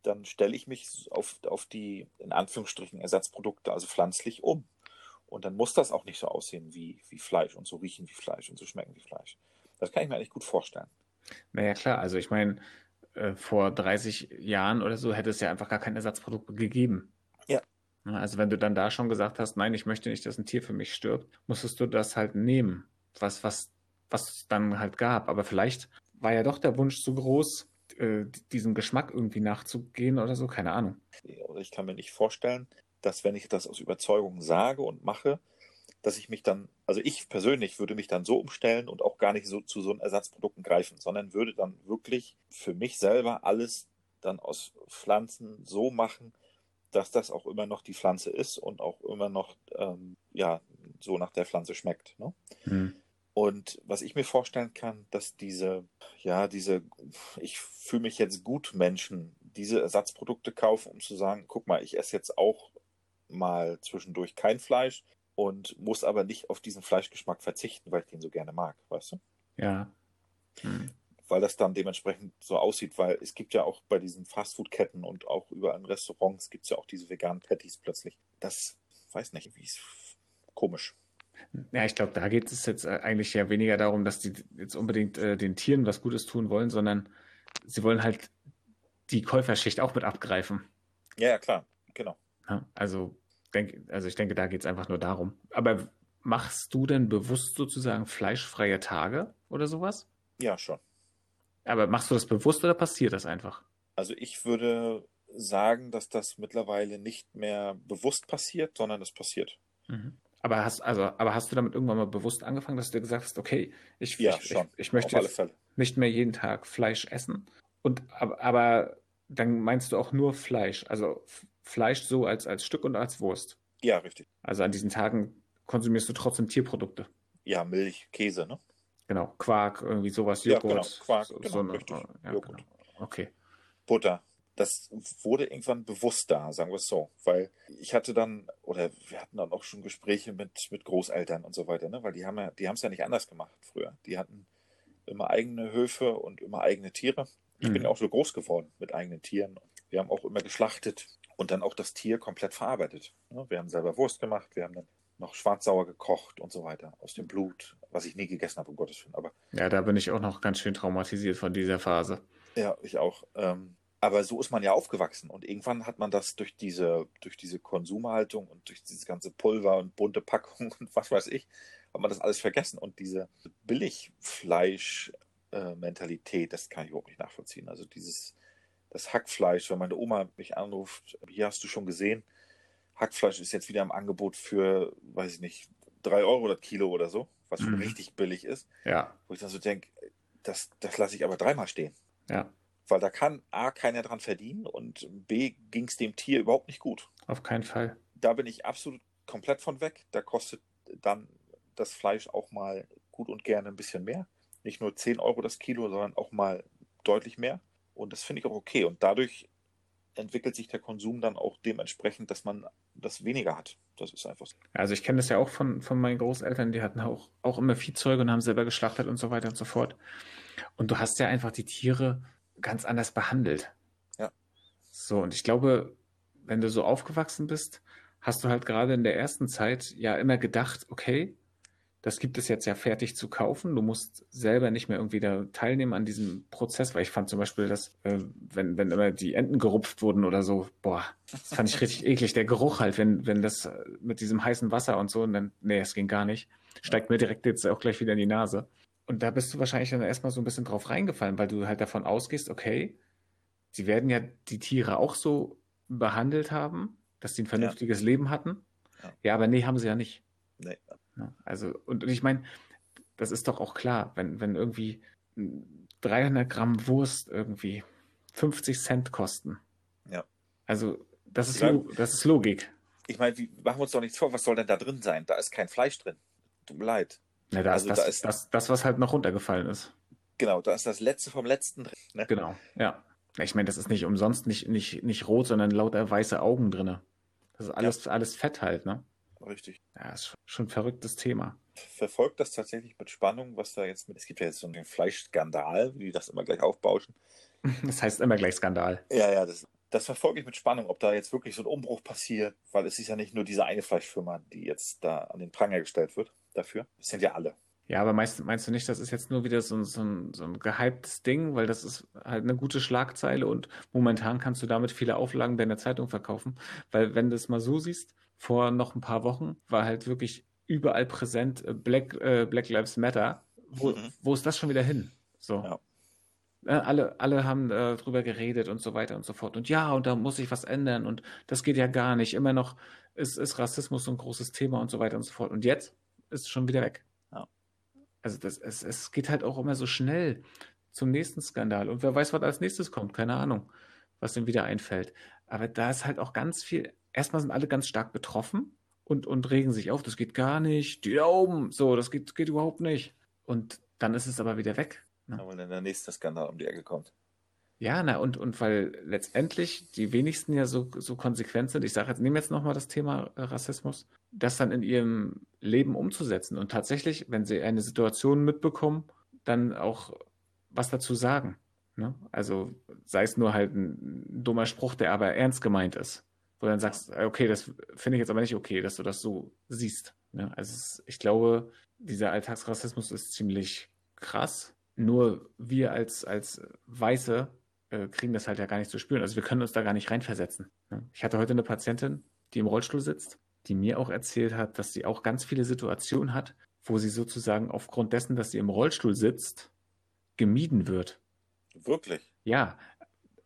dann stelle ich mich auf, auf die, in Anführungsstrichen, Ersatzprodukte, also pflanzlich um. Und dann muss das auch nicht so aussehen wie, wie Fleisch und so riechen wie Fleisch und so schmecken wie Fleisch. Das kann ich mir eigentlich gut vorstellen. Naja, klar. Also ich meine, äh, vor 30 Jahren oder so hätte es ja einfach gar kein Ersatzprodukt gegeben. Ja. Also wenn du dann da schon gesagt hast, nein, ich möchte nicht, dass ein Tier für mich stirbt, musstest du das halt nehmen, was, was, was es dann halt gab. Aber vielleicht war ja doch der Wunsch zu groß, äh, diesem Geschmack irgendwie nachzugehen oder so, keine Ahnung. Ich kann mir nicht vorstellen, dass wenn ich das aus Überzeugung sage und mache, dass ich mich dann, also ich persönlich würde mich dann so umstellen und auch gar nicht so zu so Ersatzprodukten greifen, sondern würde dann wirklich für mich selber alles dann aus Pflanzen so machen, dass das auch immer noch die Pflanze ist und auch immer noch ähm, ja so nach der Pflanze schmeckt. Ne? Hm. Und was ich mir vorstellen kann, dass diese, ja, diese, ich fühle mich jetzt gut Menschen, diese Ersatzprodukte kaufen, um zu sagen, guck mal, ich esse jetzt auch mal zwischendurch kein Fleisch und muss aber nicht auf diesen Fleischgeschmack verzichten, weil ich den so gerne mag, weißt du? Ja. Hm. Weil das dann dementsprechend so aussieht, weil es gibt ja auch bei diesen Fastfood-Ketten und auch überall in Restaurants gibt es ja auch diese veganen Patties plötzlich. Das weiß nicht, wie es komisch. Ja, ich glaube, da geht es jetzt äh, eigentlich ja weniger darum, dass die jetzt unbedingt äh, den Tieren was Gutes tun wollen, sondern sie wollen halt die Käuferschicht auch mit abgreifen. Ja, ja klar, genau. Ja, also, denk, also ich denke, da geht es einfach nur darum. Aber machst du denn bewusst sozusagen fleischfreie Tage oder sowas? Ja, schon. Aber machst du das bewusst oder passiert das einfach? Also ich würde sagen, dass das mittlerweile nicht mehr bewusst passiert, sondern es passiert. Mhm. Aber hast, also, aber hast du damit irgendwann mal bewusst angefangen, dass du dir gesagt hast, okay, ich, ja, ich, ich, ich, möchte nicht mehr jeden Tag Fleisch essen? Und aber, aber dann meinst du auch nur Fleisch, also Fleisch so als, als Stück und als Wurst. Ja, richtig. Also an diesen Tagen konsumierst du trotzdem Tierprodukte. Ja, Milch, Käse, ne? Genau, Quark, irgendwie sowas, Joghurt. Ja, genau, Quark, so, genau, so eine, richtig. Ja, Joghurt. Genau. Okay. Butter das wurde irgendwann bewusster, sagen wir es so. Weil ich hatte dann, oder wir hatten dann auch schon Gespräche mit, mit Großeltern und so weiter, ne? weil die haben ja, die haben es ja nicht anders gemacht früher. Die hatten immer eigene Höfe und immer eigene Tiere. Ich mhm. bin ja auch so groß geworden mit eigenen Tieren. Wir haben auch immer geschlachtet und dann auch das Tier komplett verarbeitet. Wir haben selber Wurst gemacht, wir haben dann noch schwarzsauer gekocht und so weiter aus dem Blut, was ich nie gegessen habe, um Gottes Willen. Aber ja, da bin ich auch noch ganz schön traumatisiert von dieser Phase. Ja, ich auch. Ähm, aber so ist man ja aufgewachsen und irgendwann hat man das durch diese, durch diese Konsumhaltung und durch dieses ganze Pulver und bunte Packung (laughs) und was weiß ich, hat man das alles vergessen und diese Billigfleisch-Mentalität, das kann ich überhaupt nicht nachvollziehen. Also dieses, das Hackfleisch, wenn meine Oma mich anruft, hier hast du schon gesehen, Hackfleisch ist jetzt wieder im Angebot für, weiß ich nicht, drei Euro das Kilo oder so, was schon mhm. richtig billig ist. Ja. Wo ich dann so denke, das, das lasse ich aber dreimal stehen. Ja weil da kann A keiner dran verdienen und B ging es dem Tier überhaupt nicht gut. Auf keinen Fall. Da bin ich absolut komplett von weg. Da kostet dann das Fleisch auch mal gut und gerne ein bisschen mehr. Nicht nur 10 Euro das Kilo, sondern auch mal deutlich mehr. Und das finde ich auch okay. Und dadurch entwickelt sich der Konsum dann auch dementsprechend, dass man das weniger hat. Das ist einfach so. Also ich kenne das ja auch von, von meinen Großeltern, die hatten auch, auch immer Viehzeuge und haben selber geschlachtet und so weiter und so fort. Und du hast ja einfach die Tiere ganz anders behandelt. Ja. So, und ich glaube, wenn du so aufgewachsen bist, hast du halt gerade in der ersten Zeit ja immer gedacht, okay, das gibt es jetzt ja fertig zu kaufen. Du musst selber nicht mehr irgendwie da teilnehmen an diesem Prozess, weil ich fand zum Beispiel, dass, äh, wenn, wenn immer die Enten gerupft wurden oder so, boah, das fand ich richtig (laughs) eklig. Der Geruch halt, wenn, wenn das mit diesem heißen Wasser und so, und dann, nee, es ging gar nicht. Steigt mir direkt jetzt auch gleich wieder in die Nase. Und da bist du wahrscheinlich dann erstmal so ein bisschen drauf reingefallen, weil du halt davon ausgehst, okay, sie werden ja die Tiere auch so behandelt haben, dass sie ein vernünftiges ja. Leben hatten. Ja. ja. aber nee, haben sie ja nicht. Nee. Also, und, und ich meine, das ist doch auch klar, wenn, wenn irgendwie 300 Gramm Wurst irgendwie 50 Cent kosten. Ja. Also, das ist, meine, das ist Logik. Ich meine, machen wir uns doch nichts vor, was soll denn da drin sein? Da ist kein Fleisch drin. Tut mir leid. Ja, da also, ist, das, da ist das, das, was halt noch runtergefallen ist. Genau, da ist das letzte vom letzten drin. Ne? Genau, ja. Ich meine, das ist nicht umsonst nicht, nicht, nicht rot, sondern lauter weiße Augen drin. Das ist alles, ja. alles Fett halt, ne? Richtig. Ja, ist schon ein verrücktes Thema. Verfolgt das tatsächlich mit Spannung, was da jetzt mit. Es gibt ja jetzt so einen Fleischskandal, wie die das immer gleich aufbauschen. (laughs) Das heißt immer gleich Skandal. Ja, ja, das, das verfolge ich mit Spannung, ob da jetzt wirklich so ein Umbruch passiert, weil es ist ja nicht nur diese eine Fleischfirma, die jetzt da an den Pranger gestellt wird dafür. Es sind ja alle. Ja, aber meinst, meinst du nicht, das ist jetzt nur wieder so, so, ein, so ein gehyptes Ding, weil das ist halt eine gute Schlagzeile und momentan kannst du damit viele Auflagen deiner Zeitung verkaufen. Weil wenn du es mal so siehst, vor noch ein paar Wochen war halt wirklich überall präsent äh, Black, äh, Black Lives Matter. Wo, mhm. wo ist das schon wieder hin? So. Ja. Äh, alle, alle haben äh, drüber geredet und so weiter und so fort. Und ja, und da muss sich was ändern und das geht ja gar nicht. Immer noch ist, ist Rassismus so ein großes Thema und so weiter und so fort. Und jetzt ist es schon wieder weg. Ja. Also das, es, es geht halt auch immer so schnell zum nächsten Skandal. Und wer weiß, was als nächstes kommt, keine Ahnung, was dem wieder einfällt. Aber da ist halt auch ganz viel, erstmal sind alle ganz stark betroffen und, und regen sich auf, das geht gar nicht, die da oben, so, das geht, geht überhaupt nicht. Und dann ist es aber wieder weg. Ne? Ja, dann der nächste Skandal um die Ecke kommt. Ja, na, und, und weil letztendlich die wenigsten ja so, so konsequent sind, ich sage jetzt, nehme jetzt nochmal das Thema äh, Rassismus, das dann in ihrem Leben umzusetzen und tatsächlich, wenn sie eine Situation mitbekommen, dann auch was dazu sagen. Ne? Also sei es nur halt ein dummer Spruch, der aber ernst gemeint ist, wo du dann sagst, äh, okay, das finde ich jetzt aber nicht okay, dass du das so siehst. Ne? Also es, ich glaube, dieser Alltagsrassismus ist ziemlich krass. Nur wir als, als Weiße äh, kriegen das halt ja gar nicht zu spüren. Also wir können uns da gar nicht reinversetzen. Ne? Ich hatte heute eine Patientin, die im Rollstuhl sitzt, die mir auch erzählt hat, dass sie auch ganz viele Situationen hat, wo sie sozusagen aufgrund dessen, dass sie im Rollstuhl sitzt, gemieden wird. Wirklich? Ja.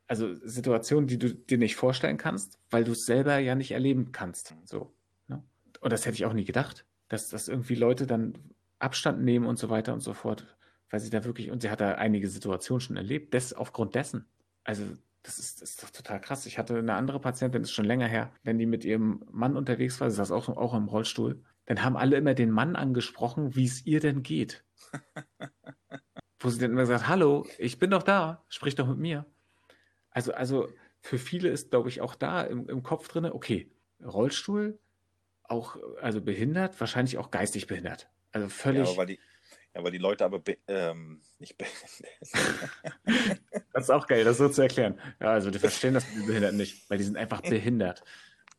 Also Situationen, die du dir nicht vorstellen kannst, weil du es selber ja nicht erleben kannst. So. Ne? Und das hätte ich auch nie gedacht, dass, dass irgendwie Leute dann Abstand nehmen und so weiter und so fort, weil sie da wirklich, und sie hat da einige Situationen schon erlebt, des, aufgrund dessen. Also das ist, das ist doch total krass. Ich hatte eine andere Patientin, das ist schon länger her, wenn die mit ihrem Mann unterwegs war, sie saß auch, auch im Rollstuhl, dann haben alle immer den Mann angesprochen, wie es ihr denn geht. (laughs) Wo sie dann immer gesagt, hallo, ich bin doch da, sprich doch mit mir. Also, also für viele ist, glaube ich, auch da im, im Kopf drin, okay, Rollstuhl, auch, also behindert, wahrscheinlich auch geistig behindert. Also völlig. Ja, weil die, ja, weil die Leute aber ähm, nicht behindert. (laughs) (laughs) das ist auch geil, das so zu erklären. Ja, also die verstehen das mit Behinderten nicht, weil die sind einfach behindert.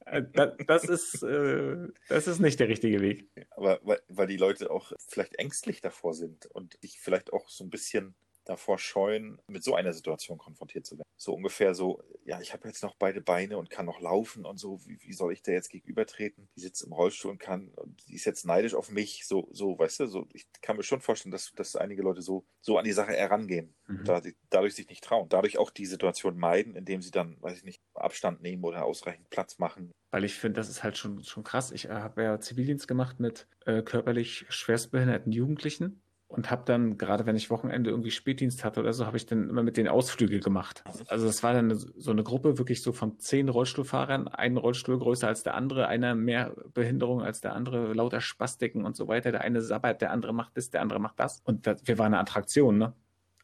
Äh, das, das, ist, äh, das ist nicht der richtige Weg. Aber weil, weil die Leute auch vielleicht ängstlich davor sind und dich vielleicht auch so ein bisschen davor scheuen, mit so einer Situation konfrontiert zu werden. So ungefähr so, ja, ich habe jetzt noch beide Beine und kann noch laufen und so, wie, wie soll ich da jetzt gegenübertreten? Die sitzt im Rollstuhl und kann, und die ist jetzt neidisch auf mich, so, so, weißt du, so, ich kann mir schon vorstellen, dass, dass einige Leute so, so an die Sache herangehen, mhm. da, die, dadurch sich nicht trauen, dadurch auch die Situation meiden, indem sie dann, weiß ich nicht, Abstand nehmen oder ausreichend Platz machen. Weil ich finde, das ist halt schon, schon krass. Ich äh, habe ja Zivildienst gemacht mit äh, körperlich schwerstbehinderten Jugendlichen und habe dann, gerade wenn ich Wochenende irgendwie Spätdienst hatte oder so, habe ich dann immer mit den Ausflüge gemacht. Also das war dann so eine Gruppe wirklich so von zehn Rollstuhlfahrern, ein Rollstuhl größer als der andere, einer mehr Behinderung als der andere, lauter Spastiken und so weiter. Der eine sabbert, der andere macht das, der andere macht das. Und das, wir waren eine Attraktion, ne?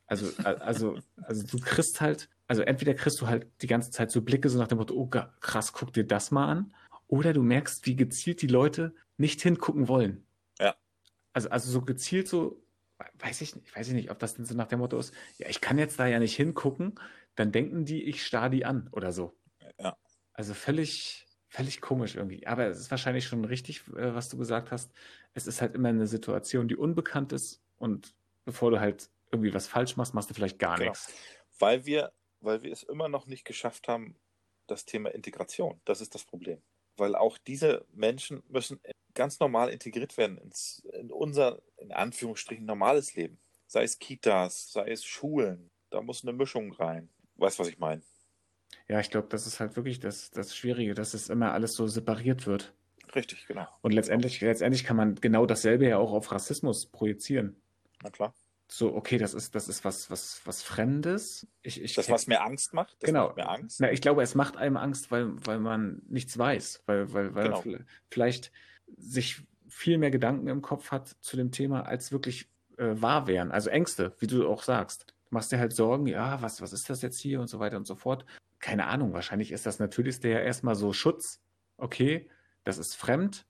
Also, also, also du kriegst halt, also entweder kriegst du halt die ganze Zeit so Blicke so nach dem Motto, oh krass, guck dir das mal an. Oder du merkst, wie gezielt die Leute nicht hingucken wollen. Ja. Also, also so gezielt so, weiß ich nicht, weiß ich nicht, ob das denn so nach dem Motto ist, ja, ich kann jetzt da ja nicht hingucken, dann denken die, ich starr die an oder so. Ja. Also völlig, völlig komisch irgendwie. Aber es ist wahrscheinlich schon richtig, äh, was du gesagt hast. Es ist halt immer eine Situation, die unbekannt ist und bevor du halt irgendwie was falsch machst, machst du vielleicht gar genau. nichts. Weil wir, weil wir es immer noch nicht geschafft haben, das Thema Integration. Das ist das Problem. Weil auch diese Menschen müssen ganz normal integriert werden ins, in unser, in Anführungsstrichen, normales Leben. Sei es Kitas, sei es Schulen. Da muss eine Mischung rein. Weißt du, was ich meine? Ja, ich glaube, das ist halt wirklich das, das Schwierige, dass es immer alles so separiert wird. Richtig, genau. Und letztendlich, letztendlich kann man genau dasselbe ja auch auf Rassismus projizieren. Na klar. So, okay, das ist, das ist was, was, was Fremdes. Ich, ich, das, was mir Angst macht, das genau. macht mir Angst. Na, ich glaube, es macht einem Angst, weil, weil man nichts weiß, weil, weil, weil genau. vielleicht sich viel mehr Gedanken im Kopf hat zu dem Thema, als wirklich äh, wahr wären. Also Ängste, wie du auch sagst. Du machst dir halt Sorgen, ja, was, was ist das jetzt hier und so weiter und so fort. Keine Ahnung, wahrscheinlich ist das natürlichste ja erstmal so Schutz. Okay, das ist fremd.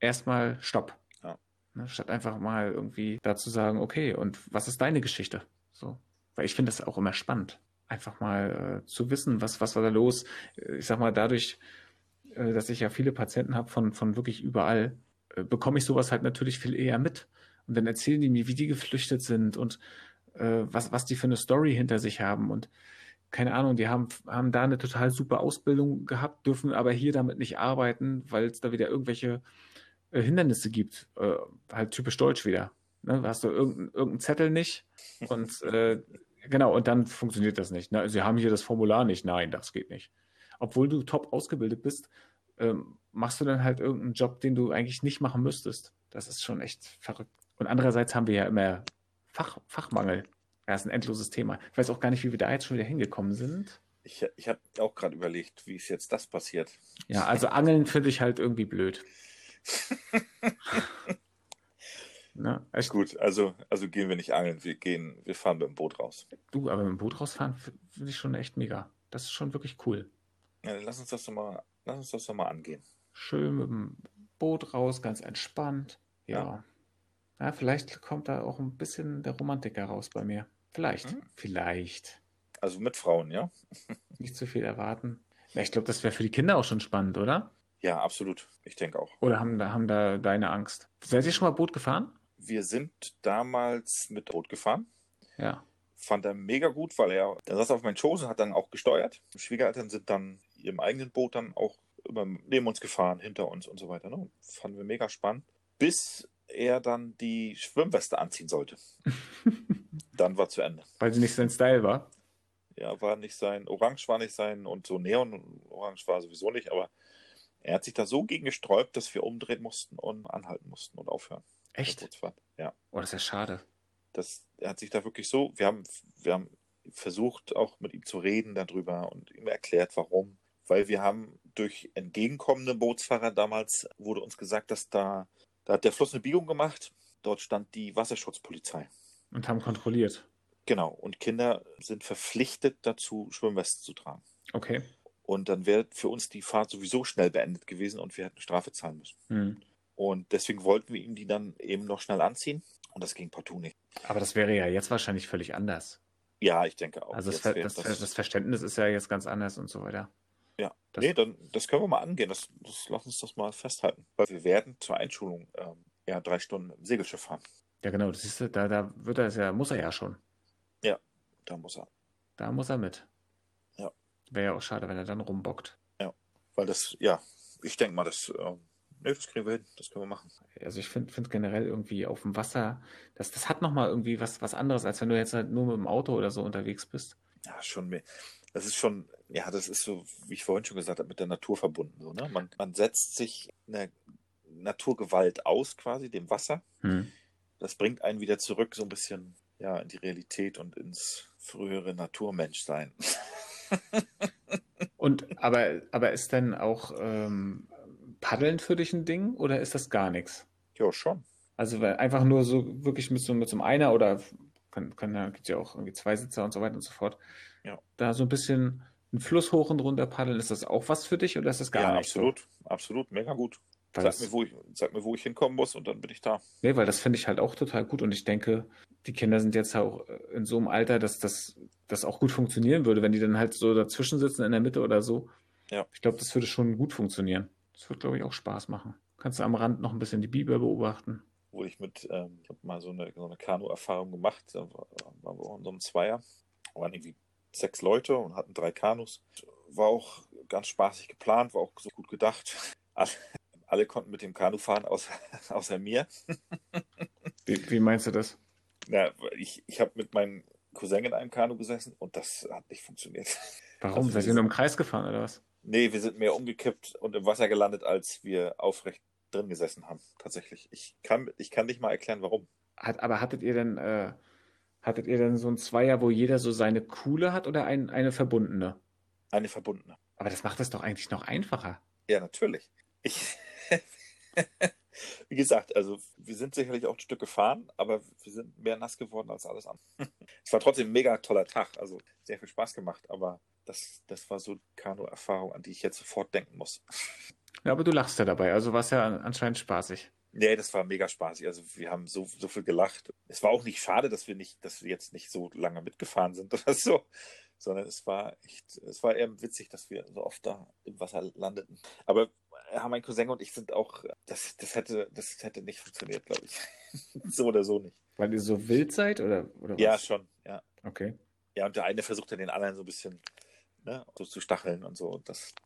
Erstmal Stopp. Ja. Ne, statt einfach mal irgendwie dazu sagen, okay, und was ist deine Geschichte? So. Weil ich finde das auch immer spannend. Einfach mal äh, zu wissen, was, was war da los. Ich sag mal, dadurch, äh, dass ich ja viele Patienten habe von, von wirklich überall, äh, bekomme ich sowas halt natürlich viel eher mit. Und dann erzählen die mir, wie die geflüchtet sind und äh, was, was die für eine Story hinter sich haben. Und keine Ahnung, die haben, haben da eine total super Ausbildung gehabt, dürfen aber hier damit nicht arbeiten, weil es da wieder irgendwelche äh, Hindernisse gibt. Äh, halt typisch deutsch wieder. Ne? Hast du irgendeinen irgendein Zettel nicht und äh, genau, und dann funktioniert das nicht. Ne? Sie haben hier das Formular nicht. Nein, das geht nicht. Obwohl du top ausgebildet bist, ähm, machst du dann halt irgendeinen Job, den du eigentlich nicht machen müsstest. Das ist schon echt verrückt. Und andererseits haben wir ja immer Fach, Fachmangel. Das ist ein endloses Thema. Ich weiß auch gar nicht, wie wir da jetzt schon wieder hingekommen sind. Ich, ich habe auch gerade überlegt, wie ist jetzt das passiert. Ja, also Angeln finde ich halt irgendwie blöd. (laughs) Na, echt? Gut, also, also gehen wir nicht angeln, wir gehen, wir fahren mit dem Boot raus. Du, aber mit dem Boot rausfahren finde ich schon echt mega. Das ist schon wirklich cool. Ja, lass uns das doch mal, lass uns das doch mal angehen. Schön mit dem Boot raus, ganz entspannt. Ja. ja. ja vielleicht kommt da auch ein bisschen der Romantiker raus bei mir. Vielleicht. Hm. Vielleicht. Also mit Frauen, ja? (laughs) Nicht zu viel erwarten. Ja, ich glaube, das wäre für die Kinder auch schon spannend, oder? Ja, absolut. Ich denke auch. Oder haben, haben da deine Angst? Seid ihr schon mal Boot gefahren? Wir sind damals mit Boot gefahren. Ja. Fand er mega gut, weil er, der saß auf meinen Schoß und hat dann auch gesteuert. Die Schwiegereltern sind dann ihrem eigenen Boot dann auch immer neben uns gefahren, hinter uns und so weiter. Ne? Fanden wir mega spannend. Bis er dann die Schwimmweste anziehen sollte. (laughs) dann war zu Ende. Weil sie nicht sein Style war? Ja, war nicht sein, Orange war nicht sein und so Neon-Orange war sowieso nicht, aber er hat sich da so gegen gesträubt, dass wir umdrehen mussten und anhalten mussten und aufhören. Echt? Ja. Oh, das ist ja schade. Das, er hat sich da wirklich so, wir haben, wir haben versucht, auch mit ihm zu reden darüber und ihm erklärt, warum. Weil wir haben durch entgegenkommende Bootsfahrer damals wurde uns gesagt, dass da, da hat der Fluss eine Biegung gemacht. Dort stand die Wasserschutzpolizei. Und haben kontrolliert. Genau. Und Kinder sind verpflichtet dazu, Schwimmwesten zu tragen. Okay. Und dann wäre für uns die Fahrt sowieso schnell beendet gewesen und wir hätten Strafe zahlen müssen. Mhm. Und deswegen wollten wir ihm die dann eben noch schnell anziehen. Und das ging partout nicht. Aber das wäre ja jetzt wahrscheinlich völlig anders. Ja, ich denke auch. Also das, Ver das, das, das, Verständnis ist ja jetzt ganz anders und so weiter. Ja, das, nee, dann das können wir mal angehen. Das, das lass uns das mal festhalten. Weil wir werden zur Einschulung ähm, ja drei Stunden im Segelschiff fahren. Ja, genau. Das ist, da, da wird er ja, muss er ja schon. Ja, da muss er. Da muss er mit. Ja. Wäre ja auch schade, wenn er dann rumbockt. Ja, weil das, ja, ich denke mal, das ähm, Nee, das kriegen wir hin, das können wir machen. Also ich finde find generell irgendwie auf dem Wasser, das, das hat nochmal irgendwie was, was anderes, als wenn du jetzt halt nur mit dem Auto oder so unterwegs bist. Ja, schon mehr. Das ist schon, ja, das ist so, wie ich vorhin schon gesagt habe, mit der Natur verbunden. So, ne? man, man setzt sich einer Naturgewalt aus, quasi, dem Wasser. Hm. Das bringt einen wieder zurück, so ein bisschen ja, in die Realität und ins frühere Naturmenschsein. (laughs) und aber, aber ist denn auch ähm, Paddeln für dich ein Ding oder ist das gar nichts? Ja, schon. Also einfach nur so wirklich mit so, mit so einem Einer oder kann, kann, da gibt ja auch irgendwie zwei Sitzer und so weiter und so fort. Ja. Da so ein bisschen einen Fluss hoch und runter paddeln, ist das auch was für dich oder ist das gar ja, nicht absolut, so? absolut, mega gut. sag mir, wo ich, sag mir, wo ich hinkommen muss und dann bin ich da. Nee, weil das finde ich halt auch total gut und ich denke, die Kinder sind jetzt auch in so einem Alter, dass das, das auch gut funktionieren würde, wenn die dann halt so dazwischen sitzen in der Mitte oder so Ja. Ich glaube, das würde schon gut funktionieren. Das wird, glaube ich, auch Spaß machen. Kannst du am Rand noch ein bisschen die Biber beobachten. Wo ich mit, ähm, ich habe mal so eine, so eine Kanu-Erfahrung gemacht, da waren wir in so einem Zweier, da waren irgendwie sechs Leute und hatten drei Kanus. War auch ganz spaßig geplant, war auch so gut gedacht. (laughs) Alle, alle konnten mit dem Kanu fahren, außer, (laughs) außer mir. Wie, wie meinst du das? Ja, ich, ich habe mit meinem Cousin in einem Kanu gesessen und das hat nicht funktioniert. Warum? Also Seid ihr nur im Kreis gefahren oder was? Nee, wir sind mehr umgekippt und im Wasser gelandet, als wir aufrecht drin gesessen haben. Tatsächlich. Ich kann, ich kann nicht mal erklären, warum. Hat, aber hattet ihr denn, äh, hattet ihr denn so ein Zweier, wo jeder so seine Kuhle hat oder ein, eine verbundene? Eine verbundene. Aber das macht es doch eigentlich noch einfacher. Ja, natürlich. Ich, (laughs) wie gesagt, also wir sind sicherlich auch ein Stück gefahren, aber wir sind mehr nass geworden als alles andere. (laughs) es war trotzdem ein mega toller Tag, also sehr viel Spaß gemacht, aber das, das war so Kanu-Erfahrung, an die ich jetzt sofort denken muss. Ja, aber du lachst ja dabei, also war es ja anscheinend spaßig. Nee, das war mega spaßig. Also wir haben so, so viel gelacht. Es war auch nicht schade, dass wir nicht, dass wir jetzt nicht so lange mitgefahren sind (laughs) oder so, sondern es war echt, es war eher witzig, dass wir so oft da im Wasser landeten. Aber ja, mein Cousin und ich sind auch, das, das hätte, das hätte nicht funktioniert, glaube ich. (laughs) so oder so nicht. Weil ihr so wild seid oder, oder was? Ja, schon, ja. Okay. Ja, und der eine versucht dann den anderen so ein bisschen ne, so zu stacheln und so. Das, ja.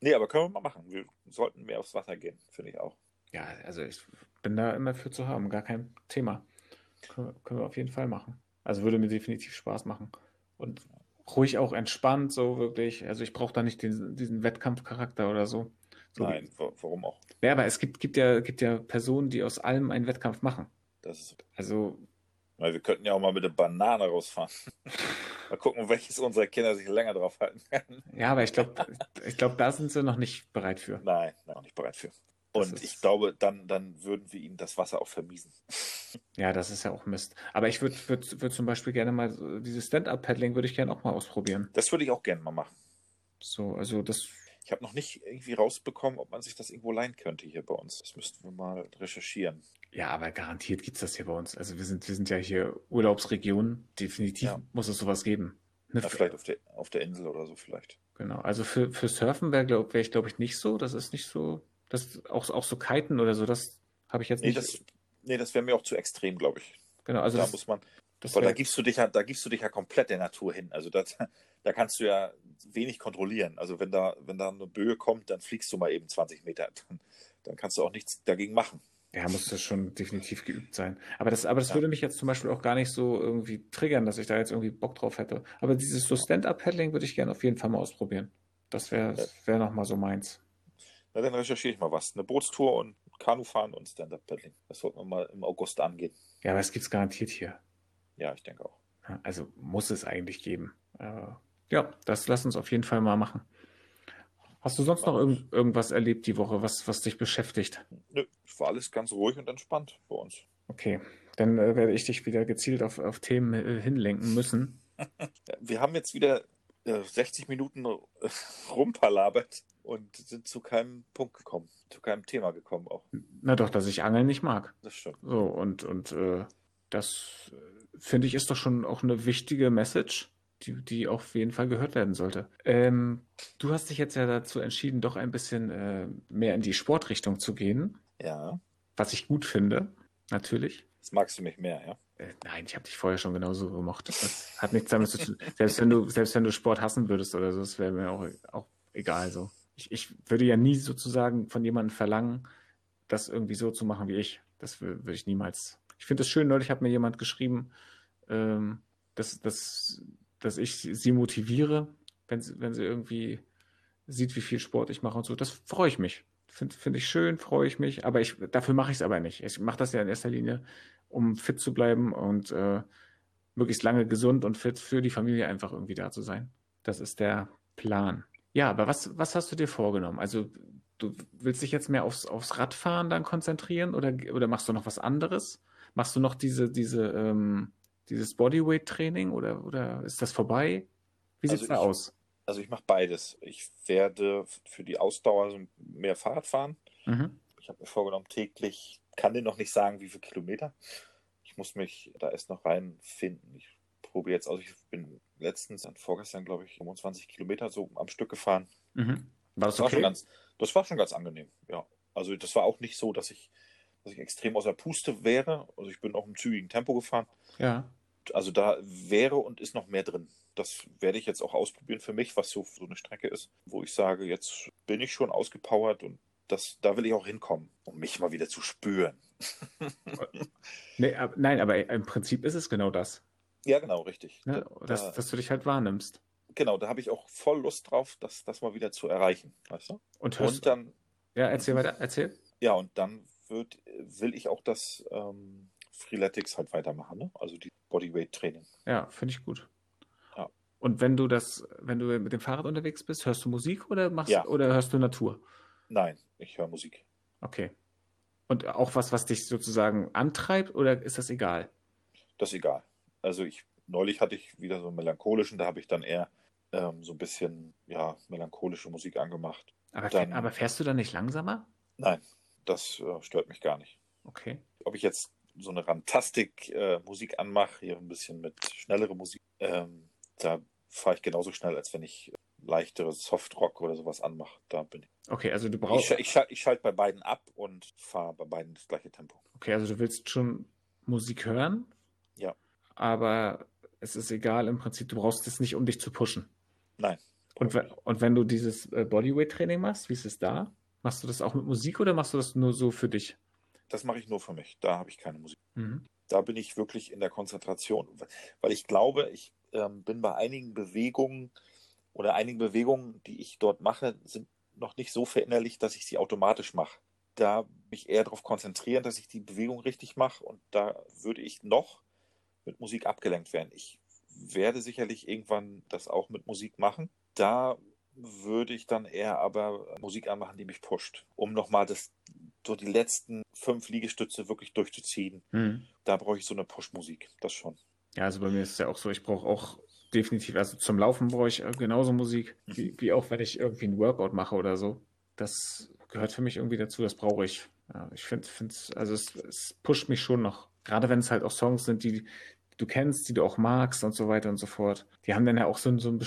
Nee, aber können wir mal machen. Wir sollten mehr aufs Wasser gehen, finde ich auch. Ja, also ich bin da immer für zu haben, gar kein Thema. Können, können wir auf jeden Fall machen. Also würde mir definitiv Spaß machen. Und ruhig auch entspannt, so wirklich. Also ich brauche da nicht diesen, diesen Wettkampfcharakter oder so. so Nein, warum auch? Ja, aber es gibt, gibt, ja, gibt ja Personen, die aus allem einen Wettkampf machen. Das ist also. Weil wir könnten ja auch mal mit der Banane rausfahren. (laughs) mal gucken, welches unserer Kinder sich länger drauf halten kann. Ja, aber ich glaube, ich glaub, da sind sie noch nicht bereit für. Nein, noch nicht bereit für. Und ich glaube, dann, dann würden wir ihnen das Wasser auch vermiesen. Ja, das ist ja auch Mist. Aber ich würde würd, würd zum Beispiel gerne mal, dieses Stand-Up-Paddling würde ich gerne auch mal ausprobieren. Das würde ich auch gerne mal machen. So, also das. Ich habe noch nicht irgendwie rausbekommen, ob man sich das irgendwo leihen könnte hier bei uns. Das müssten wir mal recherchieren. Ja, aber garantiert gibt es das hier bei uns. Also wir sind, wir sind ja hier Urlaubsregion. Definitiv ja. muss es sowas geben. Ja, vielleicht auf der, auf der Insel oder so vielleicht. Genau. Also für, für Surfen wäre glaub, wär ich, glaube ich, nicht so. Das ist nicht so das auch, auch so Kiten oder so, das habe ich jetzt nee, nicht. Das, nee, das wäre mir auch zu extrem, glaube ich. Genau, also da das, muss man. weil da gibst du dich ja, da gibst du dich ja komplett der Natur hin. Also das, (laughs) da kannst du ja wenig kontrollieren. Also wenn da, wenn da eine Böe kommt, dann fliegst du mal eben 20 Meter. (laughs) Dann, dann kannst du auch nichts dagegen machen. Ja, muss das schon definitiv geübt sein. Aber das, aber das ja. würde mich jetzt zum Beispiel auch gar nicht so irgendwie triggern, dass ich da jetzt irgendwie Bock drauf hätte. Aber dieses so Stand-Up-Paddling würde ich gerne auf jeden Fall mal ausprobieren. Das wäre ja. wär nochmal so meins. Na, dann recherchiere ich mal was. Eine Bootstour und Kanufahren und Stand-Up-Paddling. Das sollten wir mal im August angehen. Ja, aber es gibt es garantiert hier. Ja, ich denke auch. Also muss es eigentlich geben. Ja, das lass uns auf jeden Fall mal machen. Hast du sonst noch irg irgendwas erlebt die Woche, was, was dich beschäftigt? Nö, es war alles ganz ruhig und entspannt bei uns. Okay, dann äh, werde ich dich wieder gezielt auf, auf Themen äh, hinlenken müssen. (laughs) Wir haben jetzt wieder 60 äh, Minuten äh, (laughs) rumpalabert und sind zu keinem Punkt gekommen, zu keinem Thema gekommen auch. Na doch, dass ich Angeln nicht mag. Das stimmt. So, und, und äh, das äh, finde ich ist doch schon auch eine wichtige Message, die, die auf jeden Fall gehört werden sollte. Ähm, du hast dich jetzt ja dazu entschieden, doch ein bisschen äh, mehr in die Sportrichtung zu gehen. Ja. Was ich gut finde, natürlich. Das magst du mich mehr, ja? Äh, nein, ich habe dich vorher schon genauso gemocht. Das hat nichts damit zu tun. (laughs) Selbst wenn du, selbst wenn du Sport hassen würdest oder so, das wäre mir auch, auch egal so ich, ich würde ja nie sozusagen von jemandem verlangen, das irgendwie so zu machen wie ich. Das würde ich niemals. Ich finde es schön, neulich hat mir jemand geschrieben, ähm, dass, dass, dass ich sie motiviere, wenn sie, wenn sie irgendwie sieht, wie viel Sport ich mache und so. Das freue ich mich. Finde find ich schön, freue ich mich, aber ich, dafür mache ich es aber nicht. Ich mache das ja in erster Linie, um fit zu bleiben und äh, möglichst lange gesund und fit für die Familie einfach irgendwie da zu sein. Das ist der Plan. Ja, aber was, was hast du dir vorgenommen? Also du willst dich jetzt mehr aufs, aufs Radfahren dann konzentrieren oder, oder machst du noch was anderes? Machst du noch diese, diese, ähm, dieses Bodyweight-Training oder, oder ist das vorbei? Wie sieht es also da aus? Also ich mache beides. Ich werde für die Ausdauer mehr Fahrrad fahren. Mhm. Ich habe mir vorgenommen, täglich, kann dir noch nicht sagen, wie viele Kilometer. Ich muss mich da erst noch reinfinden. Ich probiere jetzt aus, ich bin letztens, vorgestern, glaube ich, 25 Kilometer so am Stück gefahren. Mhm. War das, das okay? War ganz, das war schon ganz angenehm, ja. Also das war auch nicht so, dass ich, dass ich extrem außer Puste wäre. Also ich bin auch im zügigen Tempo gefahren. Ja. Also da wäre und ist noch mehr drin. Das werde ich jetzt auch ausprobieren für mich, was so, so eine Strecke ist, wo ich sage, jetzt bin ich schon ausgepowert und das, da will ich auch hinkommen, um mich mal wieder zu spüren. (laughs) nee, ab, nein, aber im Prinzip ist es genau das. Ja, genau, richtig. Ja, da, dass, dass du dich halt wahrnimmst. Genau, da habe ich auch voll Lust drauf, das, das mal wieder zu erreichen. Weißt du? Und, und dann. Ja, erzähl weiter, erzähl. Ja, und dann wird, will ich auch das ähm, Freeletics halt weitermachen, ne? Also die Bodyweight-Training. Ja, finde ich gut. Ja. Und wenn du das, wenn du mit dem Fahrrad unterwegs bist, hörst du Musik oder machst ja. oder hörst du Natur? Nein, ich höre Musik. Okay. Und auch was, was dich sozusagen antreibt oder ist das egal? Das ist egal. Also ich neulich hatte ich wieder so einen melancholischen, da habe ich dann eher ähm, so ein bisschen ja melancholische Musik angemacht. Aber, dann, aber fährst du dann nicht langsamer? Nein, das äh, stört mich gar nicht. Okay. Ob ich jetzt so eine Rantastik-Musik äh, anmache, hier ein bisschen mit schnellere Musik, ähm, da fahre ich genauso schnell, als wenn ich leichtere Softrock oder sowas anmache. Da bin ich. Okay, also du brauchst. Ich, ich, schalte, ich schalte bei beiden ab und fahre bei beiden das gleiche Tempo. Okay, also du willst schon Musik hören? Ja. Aber es ist egal, im Prinzip, du brauchst es nicht, um dich zu pushen. Nein. Und, und wenn du dieses äh, Bodyweight-Training machst, wie ist es da? Machst du das auch mit Musik oder machst du das nur so für dich? Das mache ich nur für mich. Da habe ich keine Musik. Mhm. Da bin ich wirklich in der Konzentration, weil ich glaube, ich ähm, bin bei einigen Bewegungen oder einigen Bewegungen, die ich dort mache, sind noch nicht so verinnerlicht, dass ich sie automatisch mache. Da mich eher darauf konzentrieren, dass ich die Bewegung richtig mache und da würde ich noch mit Musik abgelenkt werden. Ich werde sicherlich irgendwann das auch mit Musik machen. Da würde ich dann eher aber Musik anmachen, die mich pusht, um nochmal das so die letzten fünf Liegestütze wirklich durchzuziehen. Mhm. Da brauche ich so eine Push-Musik, das schon. Ja, also bei mir ist es ja auch so, ich brauche auch definitiv, also zum Laufen brauche ich genauso Musik, mhm. wie, wie, auch wenn ich irgendwie ein Workout mache oder so. Das gehört für mich irgendwie dazu, das brauche ich. Ja, ich finde, also es, es, pusht mich schon noch. Gerade wenn es halt auch Songs sind, die du kennst, die du auch magst und so weiter und so fort. Die haben dann ja auch so, so ein,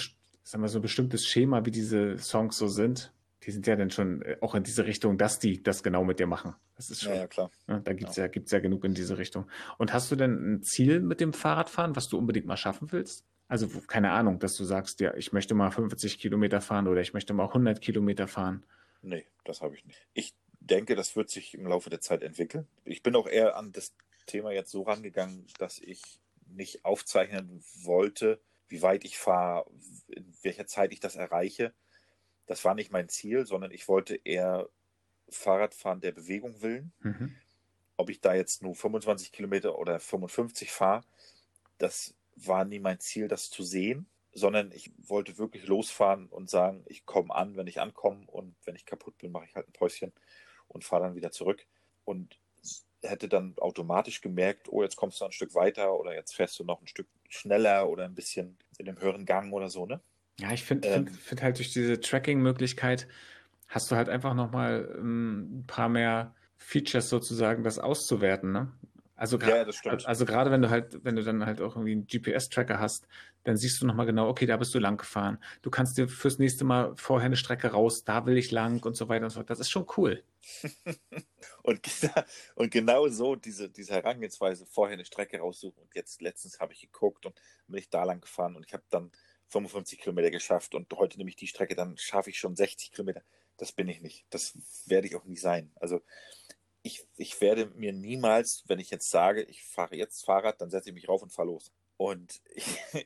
sagen wir, so ein bestimmtes Schema, wie diese Songs so sind. Die sind ja dann schon äh, auch in diese Richtung, dass die das genau mit dir machen. Das ist schon. Ja, ja klar. Ja, da gibt es ja. ja, gibt's ja genug in diese Richtung. Und hast du denn ein Ziel mit dem Fahrradfahren, was du unbedingt mal schaffen willst? Also keine Ahnung, dass du sagst, ja, ich möchte mal 50 Kilometer fahren oder ich möchte mal 100 Kilometer fahren. Nee, das habe ich nicht. Ich denke, das wird sich im Laufe der Zeit entwickeln. Ich bin auch eher an das Thema jetzt so rangegangen, dass ich nicht aufzeichnen wollte, wie weit ich fahre, in welcher Zeit ich das erreiche. Das war nicht mein Ziel, sondern ich wollte eher Fahrradfahren der Bewegung willen. Mhm. Ob ich da jetzt nur 25 Kilometer oder 55 fahre, das war nie mein Ziel, das zu sehen, sondern ich wollte wirklich losfahren und sagen, ich komme an, wenn ich ankomme und wenn ich kaputt bin, mache ich halt ein Päuschen und fahre dann wieder zurück. Und hätte dann automatisch gemerkt, oh, jetzt kommst du ein Stück weiter oder jetzt fährst du noch ein Stück schneller oder ein bisschen in dem höheren Gang oder so, ne? Ja, ich finde ähm, find, find halt durch diese Tracking-Möglichkeit hast du halt einfach nochmal ähm, ein paar mehr Features sozusagen, das auszuwerten, ne? Also, ja, also gerade wenn du halt, wenn du dann halt auch irgendwie einen GPS-Tracker hast, dann siehst du nochmal genau, okay, da bist du lang gefahren. Du kannst dir fürs nächste Mal vorher eine Strecke raus, da will ich lang und so weiter und so fort. Das ist schon cool. (laughs) und, (laughs) und genau so diese, diese Herangehensweise, vorher eine Strecke raussuchen und jetzt letztens habe ich geguckt und bin ich da lang gefahren und ich habe dann 55 Kilometer geschafft und heute nehme ich die Strecke, dann schaffe ich schon 60 Kilometer. Das bin ich nicht. Das werde ich auch nie sein. Also ich, ich werde mir niemals, wenn ich jetzt sage, ich fahre jetzt Fahrrad, dann setze ich mich rauf und fahre los. Und (laughs)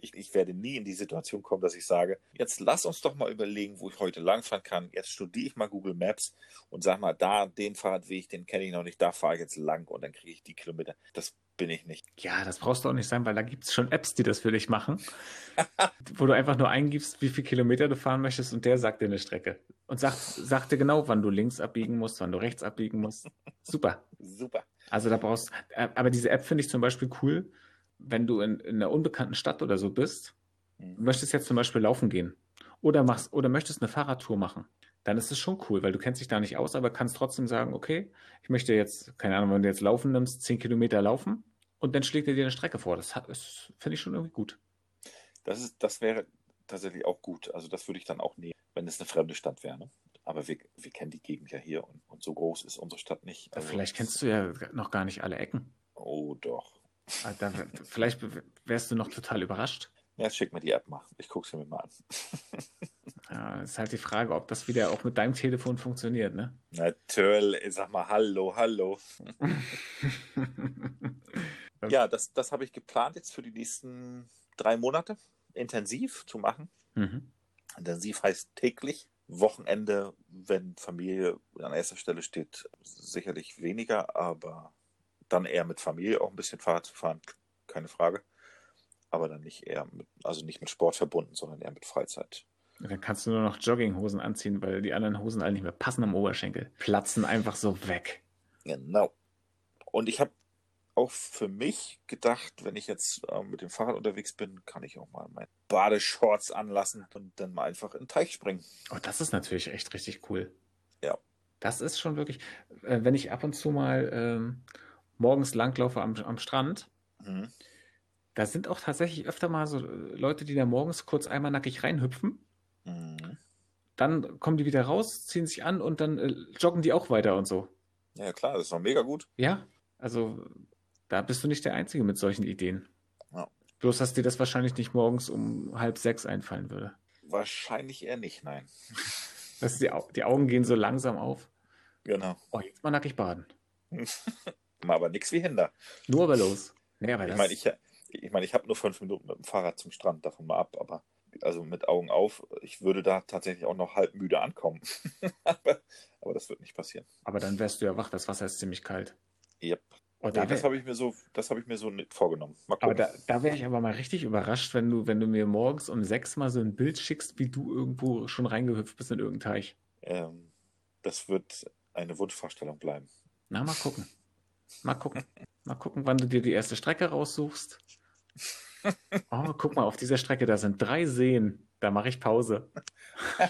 ich, ich, werde nie in die Situation kommen, dass ich sage, jetzt lass uns doch mal überlegen, wo ich heute langfahren kann. Jetzt studiere ich mal Google Maps und sag mal, da, den Fahrradweg, den kenne ich noch nicht, da fahre ich jetzt lang und dann kriege ich die Kilometer. Das bin ich nicht. Ja, das brauchst du auch nicht sein, weil da gibt es schon Apps, die das für dich machen, (laughs) wo du einfach nur eingibst, wie viele Kilometer du fahren möchtest und der sagt dir eine Strecke. Und sagt, sagt dir genau, wann du links abbiegen musst, wann du rechts abbiegen musst. Super. Super. Also da brauchst äh, aber diese App finde ich zum Beispiel cool, wenn du in, in einer unbekannten Stadt oder so bist, mhm. möchtest jetzt zum Beispiel laufen gehen oder machst oder möchtest eine Fahrradtour machen, dann ist es schon cool, weil du kennst dich da nicht aus, aber kannst trotzdem sagen, okay, ich möchte jetzt, keine Ahnung, wenn du jetzt laufen nimmst, zehn Kilometer laufen und dann schlägt er dir eine Strecke vor. Das, das finde ich schon irgendwie gut. Das, ist, das wäre tatsächlich auch gut. Also das würde ich dann auch nehmen, wenn es eine fremde Stadt wäre. Ne? Aber wir, wir kennen die Gegend ja hier und, und so groß ist unsere Stadt nicht. Also vielleicht kennst du ja noch gar nicht alle Ecken. Oh, doch. Ah, da, vielleicht wärst du noch total überrascht. Ja, schick mir die App mal. Ich gucke sie mir mal an. (laughs) ja, ist halt die Frage, ob das wieder auch mit deinem Telefon funktioniert, ne? Natürlich. Sag mal Hallo, hallo. (laughs) ja, das, das habe ich geplant jetzt für die nächsten drei Monate intensiv zu machen. Mhm. Intensiv heißt täglich. Wochenende, wenn Familie an erster Stelle steht, sicherlich weniger, aber dann eher mit Familie auch ein bisschen Fahrrad zu fahren, keine Frage. Aber dann nicht eher mit, also nicht mit Sport verbunden, sondern eher mit Freizeit. Dann kannst du nur noch Jogginghosen anziehen, weil die anderen Hosen alle nicht mehr passen am Oberschenkel. Platzen einfach so weg. Genau. Und ich habe auch für mich gedacht, wenn ich jetzt äh, mit dem Fahrrad unterwegs bin, kann ich auch mal meine Badeshorts anlassen und dann mal einfach in den Teich springen. Oh, das ist natürlich echt richtig cool. Ja. Das ist schon wirklich, äh, wenn ich ab und zu mal ähm, morgens langlaufe am, am Strand, mhm. da sind auch tatsächlich öfter mal so äh, Leute, die da morgens kurz einmal nackig reinhüpfen. Mhm. Dann kommen die wieder raus, ziehen sich an und dann äh, joggen die auch weiter und so. Ja, klar, das ist doch mega gut. Ja, also da bist du nicht der Einzige mit solchen Ideen. Ja. Bloß, dass dir das wahrscheinlich nicht morgens um halb sechs einfallen würde. Wahrscheinlich eher nicht, nein. Dass die, die Augen gehen so langsam auf. Genau. Oh, jetzt mal nackig baden. (laughs) aber nichts wie Hinder. Nur aber los. Nee, aber ich meine, ich, ich, mein, ich habe nur fünf Minuten mit dem Fahrrad zum Strand, davon mal ab, aber also mit Augen auf, ich würde da tatsächlich auch noch halb müde ankommen. (laughs) aber, aber, das wird nicht passieren. Aber dann wärst du ja wach, das Wasser ist ziemlich kalt. Yep. Oh, nee, das habe ich mir so, das habe ich mir so vorgenommen. aber da, da wäre ich aber mal richtig überrascht, wenn du, wenn du mir morgens um sechs mal so ein Bild schickst, wie du irgendwo schon reingehüpft bist in irgendeinen Teich. Ähm, das wird eine Wunschvorstellung bleiben. Na, mal gucken. Mal gucken. mal gucken, wann du dir die erste Strecke raussuchst. Oh, guck mal, auf dieser Strecke, da sind drei Seen. Da mache ich Pause. (laughs)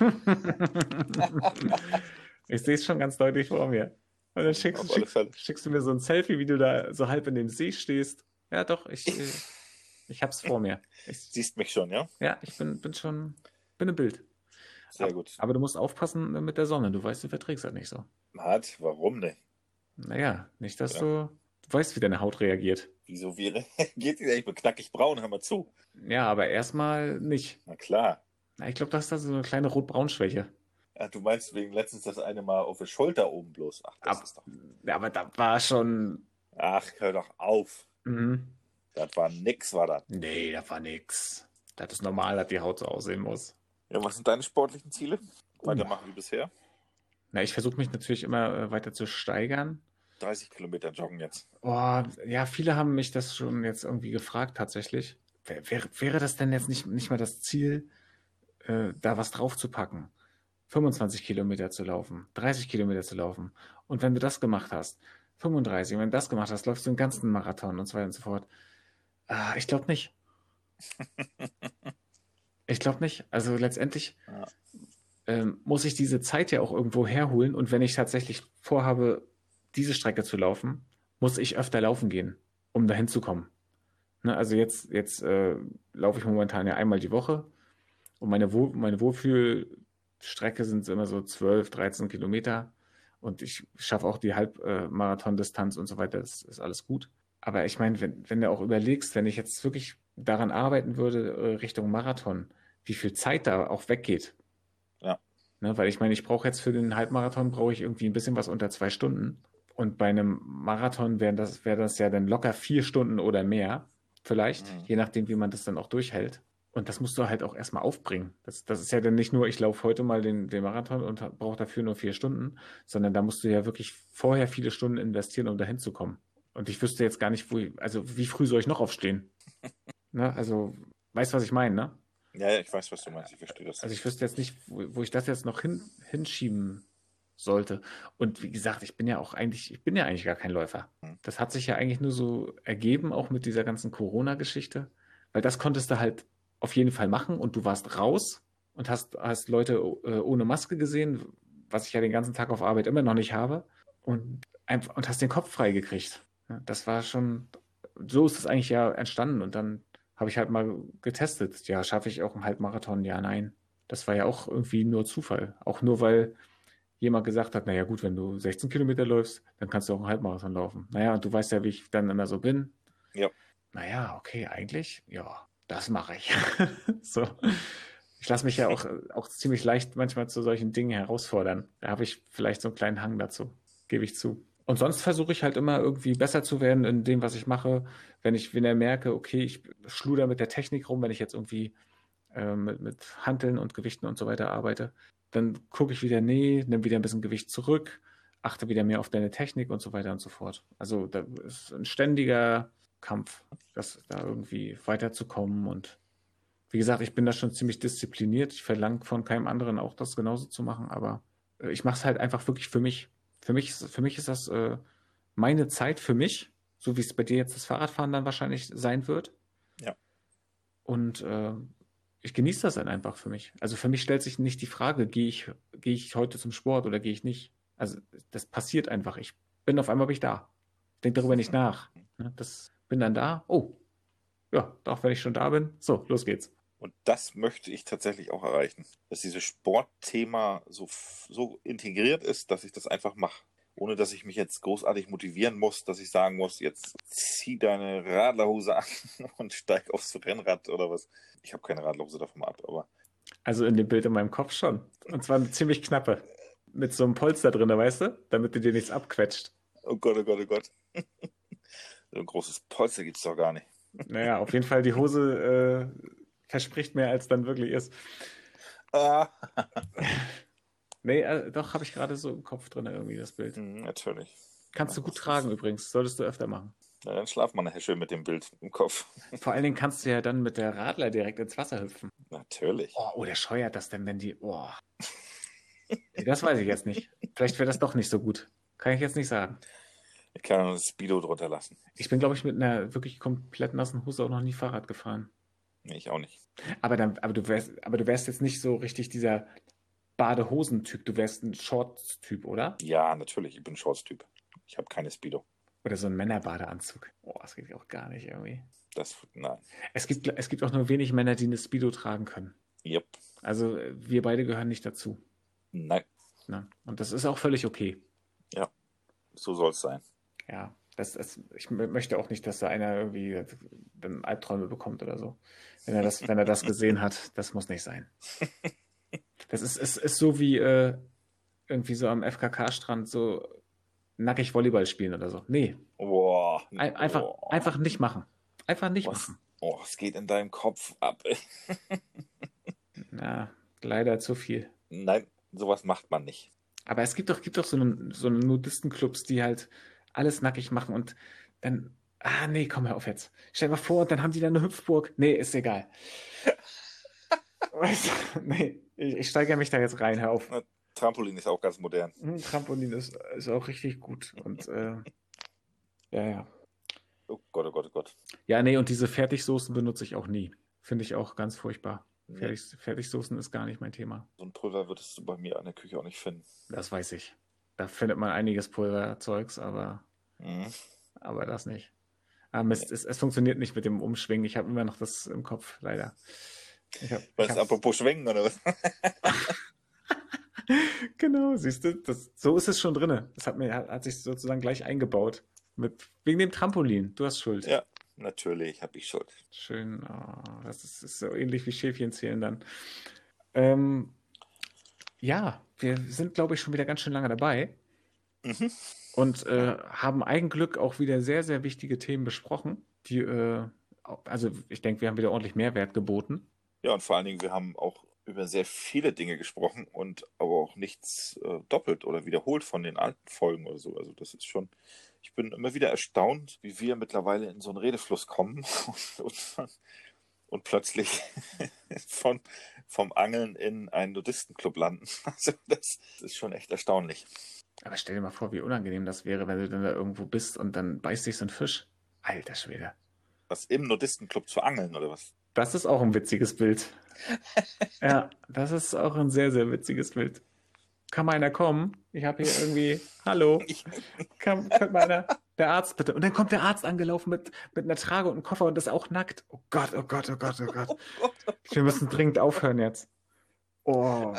ich sehe es schon ganz deutlich vor mir. Und dann schickst, schickst, schickst, du mir so ein Selfie, wie du da so halb in dem See stehst. Ja, doch, ich, äh, ich hab's vor mir. Ich, Siehst mich schon, ja? Ja, ich bin, bin schon, bin im Bild. Sehr gut. Aber du musst aufpassen mit der Sonne. Du weißt, du verträgst das nicht so. Hat, warum denn? Naja, nicht, dass ja. du, du weißt, wie deine Haut reagiert. Wieso wie (laughs) reagiert die denn? Ich bin knackig braun, hör mal zu. Ja, aber erstmal nicht. Na klar. Na, ich glaube, das ist da so eine kleine Rot-Braun-Schwäche. Ja, du meinst wegen letztens das eine Mal auf der Schulter oben bloß. Ach, das aber, ist doch. Ja, aber da war schon. Ach, hör doch auf. Mhm. Das war nix, war das. Nee, das war nix. Das ist normal, dass die Haut so aussehen muss. Ja, was sind deine sportlichen Ziele? Weitermachen uh. wie bisher? Na, ich versuche mich natürlich immer äh, weiter zu steigern. 30 Kilometer joggen jetzt. Oh, ja, viele haben mich das schon jetzt irgendwie gefragt, tatsächlich. Wäre, wäre das denn jetzt nicht, nicht mal das Ziel, äh, da was draufzupacken? 25 Kilometer zu laufen, 30 Kilometer zu laufen. Und wenn du das gemacht hast, 35, wenn du das gemacht hast, läufst du einen ganzen Marathon und so weiter und so fort. Ah, ich glaube nicht. (laughs) ich glaube nicht. Also letztendlich ja. Ähm, muss ich diese Zeit ja auch irgendwo herholen. Und wenn ich tatsächlich vorhabe, diese Strecke zu laufen, muss ich öfter laufen gehen, um dahin zu kommen. Ne, also jetzt, jetzt äh, laufe ich momentan ja einmal die Woche. Und meine, Wohl, meine Wohlfühl Strecke sind immer so 12, 13 Kilometer und ich schaffe auch die Halbmarathon-Distanz und so weiter, das ist alles gut. Aber ich meine, wenn, wenn du auch überlegst, wenn ich jetzt wirklich daran arbeiten würde, äh, Richtung Marathon, wie viel Zeit da auch weggeht. Ne, weil ich meine, ich brauche jetzt für den Halbmarathon brauche ich irgendwie ein bisschen was unter zwei Stunden. Und bei einem Marathon wäre das, wäre das ja dann locker vier Stunden oder mehr, vielleicht, mhm. je nachdem, wie man das dann auch durchhält. Und das musst du halt auch erstmal aufbringen. Das, das ist ja dann nicht nur, ich laufe heute mal den, den Marathon und brauche dafür nur vier Stunden, sondern da musst du ja wirklich vorher viele Stunden investieren, um dahin zu kommen. Und ich wüsste jetzt gar nicht, wo, also wie früh soll ich noch aufstehen? (laughs) ne? Also, weißt du, was ich meine, ne? Ja, ja, ich weiß, was du meinst. Ich verstehe das. Also ich wüsste jetzt nicht, wo, wo ich das jetzt noch hin, hinschieben sollte. Und wie gesagt, ich bin ja auch eigentlich, ich bin ja eigentlich gar kein Läufer. Hm. Das hat sich ja eigentlich nur so ergeben, auch mit dieser ganzen Corona-Geschichte. Weil das konntest du halt auf jeden Fall machen und du warst raus und hast, hast Leute äh, ohne Maske gesehen, was ich ja den ganzen Tag auf Arbeit immer noch nicht habe und, einfach, und hast den Kopf frei gekriegt. Das war schon, so ist es eigentlich ja entstanden und dann habe ich halt mal getestet. Ja, schaffe ich auch einen Halbmarathon? Ja, nein. Das war ja auch irgendwie nur Zufall. Auch nur, weil jemand gesagt hat, naja gut, wenn du 16 Kilometer läufst, dann kannst du auch einen Halbmarathon laufen. Naja, und du weißt ja, wie ich dann immer so bin. Ja. Naja, okay, eigentlich, ja, das mache ich. (laughs) so. Ich lasse mich ja auch, auch ziemlich leicht manchmal zu solchen Dingen herausfordern. Da habe ich vielleicht so einen kleinen Hang dazu, gebe ich zu. Und sonst versuche ich halt immer irgendwie besser zu werden in dem, was ich mache. Wenn ich, wenn er merke, okay, ich schluder mit der Technik rum, wenn ich jetzt irgendwie äh, mit, mit Hanteln und Gewichten und so weiter arbeite, dann gucke ich wieder, nee, nimm wieder ein bisschen Gewicht zurück, achte wieder mehr auf deine Technik und so weiter und so fort. Also da ist ein ständiger Kampf, das da irgendwie weiterzukommen und wie gesagt, ich bin da schon ziemlich diszipliniert. Ich verlange von keinem anderen auch das genauso zu machen, aber äh, ich mache es halt einfach wirklich für mich. Für mich ist, für mich ist das äh, meine Zeit für mich, so wie es bei dir jetzt das Fahrradfahren dann wahrscheinlich sein wird. Ja. Und äh, ich genieße das dann einfach für mich. Also für mich stellt sich nicht die Frage, gehe ich, gehe ich heute zum Sport oder gehe ich nicht. Also das passiert einfach. Ich bin auf einmal bin ich da. Denke darüber nicht nach. Ne? Das bin dann da. Oh, ja, auch wenn ich schon da bin. So, los geht's. Und das möchte ich tatsächlich auch erreichen, dass dieses Sportthema so, so integriert ist, dass ich das einfach mache. Ohne dass ich mich jetzt großartig motivieren muss, dass ich sagen muss, jetzt zieh deine Radlerhose an (laughs) und steig aufs Rennrad oder was. Ich habe keine Radlerhose davon ab, aber. Also in dem Bild in meinem Kopf schon. Und zwar eine ziemlich knappe. Mit so einem Polster drin, weißt du? Damit du dir nichts abquetscht. Oh Gott, oh Gott, oh Gott. (laughs) so ein großes Polster gibt es doch gar nicht. Naja, auf jeden Fall die Hose äh, verspricht mehr, als dann wirklich ist. Ah. (laughs) nee, äh, doch, habe ich gerade so im Kopf drin irgendwie das Bild. Mhm, natürlich. Kannst du gut tragen übrigens, solltest du öfter machen. Na, dann schlaf mal nachher schön mit dem Bild im Kopf. (laughs) Vor allen Dingen kannst du ja dann mit der Radler direkt ins Wasser hüpfen. Natürlich. Oh, oh der scheuert das denn, wenn die. Oh. nee, das weiß ich jetzt nicht. Vielleicht wäre das doch nicht so gut. Kann ich jetzt nicht sagen. Ich kann ein Speedo drunter lassen. Ich bin, glaube ich, mit einer wirklich komplett nassen Hose auch noch nie Fahrrad gefahren. Nee, ich auch nicht. Aber, dann, aber, du wärst, aber du wärst jetzt nicht so richtig dieser Badehosentyp. Du wärst ein Shorts-Typ, oder? Ja, natürlich. Ich bin ein Shorts-Typ. Ich habe keine Speedo. Oder so ein Männerbadeanzug. Boah, das geht auch gar nicht irgendwie. Das, nein. Es gibt, es gibt auch nur wenig Männer, die eine Speedo tragen können. Yep. Also wir beide gehören nicht dazu. Nein. Na, und das ist auch völlig okay. Ja, so soll es sein. Ja, das, das, ich möchte auch nicht, dass da einer irgendwie Albträume bekommt oder so. Wenn er das, wenn er das gesehen hat, das muss nicht sein. (laughs) Das ist, ist, ist so wie äh, irgendwie so am FKK-Strand so nackig Volleyball spielen oder so. Nee. Boah. Ein, einfach, einfach nicht machen. Einfach nicht Was? machen. Oh, es geht in deinem Kopf ab. Na, leider zu viel. Nein, sowas macht man nicht. Aber es gibt doch, gibt doch so, eine, so eine Nudistenclubs, die halt alles nackig machen und dann, ah nee, komm hör auf jetzt. Stell dir mal vor, dann haben die da eine Hüpfburg. Nee, ist egal. weißt du, (laughs) nee, ich, ich steigere mich da jetzt rein, hör auf. Trampolin ist auch ganz modern. Hm, Trampolin ist, ist auch richtig gut und äh, (laughs) ja, ja. Oh Gott, oh Gott, oh Gott. Ja, nee, und diese Fertigsoßen benutze ich auch nie. Finde ich auch ganz furchtbar. Nee. Fertig, Fertigsoßen ist gar nicht mein Thema. So ein Pulver würdest du bei mir an der Küche auch nicht finden. Das weiß ich. Da findet man einiges Pulverzeugs, aber, Mhm. aber das nicht. Ah, Mist, es, es funktioniert nicht mit dem Umschwingen. Ich habe immer noch das im Kopf, leider. Ich hab, Was, ich apropos Schwenken oder was? (laughs) genau, siehst du, das, so ist es schon drin. Das hat, mir, hat, hat sich sozusagen gleich eingebaut. Mit, wegen dem Trampolin. Du hast Schuld. Ja, natürlich habe ich Schuld. Schön. Oh, das ist, ist so ähnlich wie Schäfchen zählen dann. Ähm, ja, wir sind, glaube ich, schon wieder ganz schön lange dabei Mhm. und äh, haben Eigenglück auch wieder sehr, sehr wichtige Themen besprochen, die, äh, also ich denke, wir haben wieder ordentlich Mehrwert geboten. Ja, und vor allen Dingen, wir haben auch über sehr viele Dinge gesprochen und aber auch nichts äh, doppelt oder wiederholt von den alten Folgen oder so. Also das ist schon, ich bin immer wieder erstaunt, wie wir mittlerweile in so einen Redefluss kommen (laughs) und, und, und plötzlich (laughs) von, vom Angeln in einen Nudistenclub landen. (laughs) Also das ist schon echt erstaunlich. Aber stell dir mal vor, wie unangenehm das wäre, wenn du dann da irgendwo bist und dann beißt dich so ein Fisch. Alter Schwede. Was im Nudistenclub zu angeln oder was? Das ist auch ein witziges Bild. (laughs) ja, das ist auch ein sehr, sehr witziges Bild. Kann mal einer kommen? Ich habe hier irgendwie, hallo, kann, könnte mal einer, Der Arzt, bitte. Und dann kommt der Arzt angelaufen mit, mit einer Trage und einem Koffer und ist auch nackt. Oh Gott, oh Gott, oh Gott, oh Gott. (laughs) Oh Gott, oh Wir müssen dringend aufhören jetzt. Oh,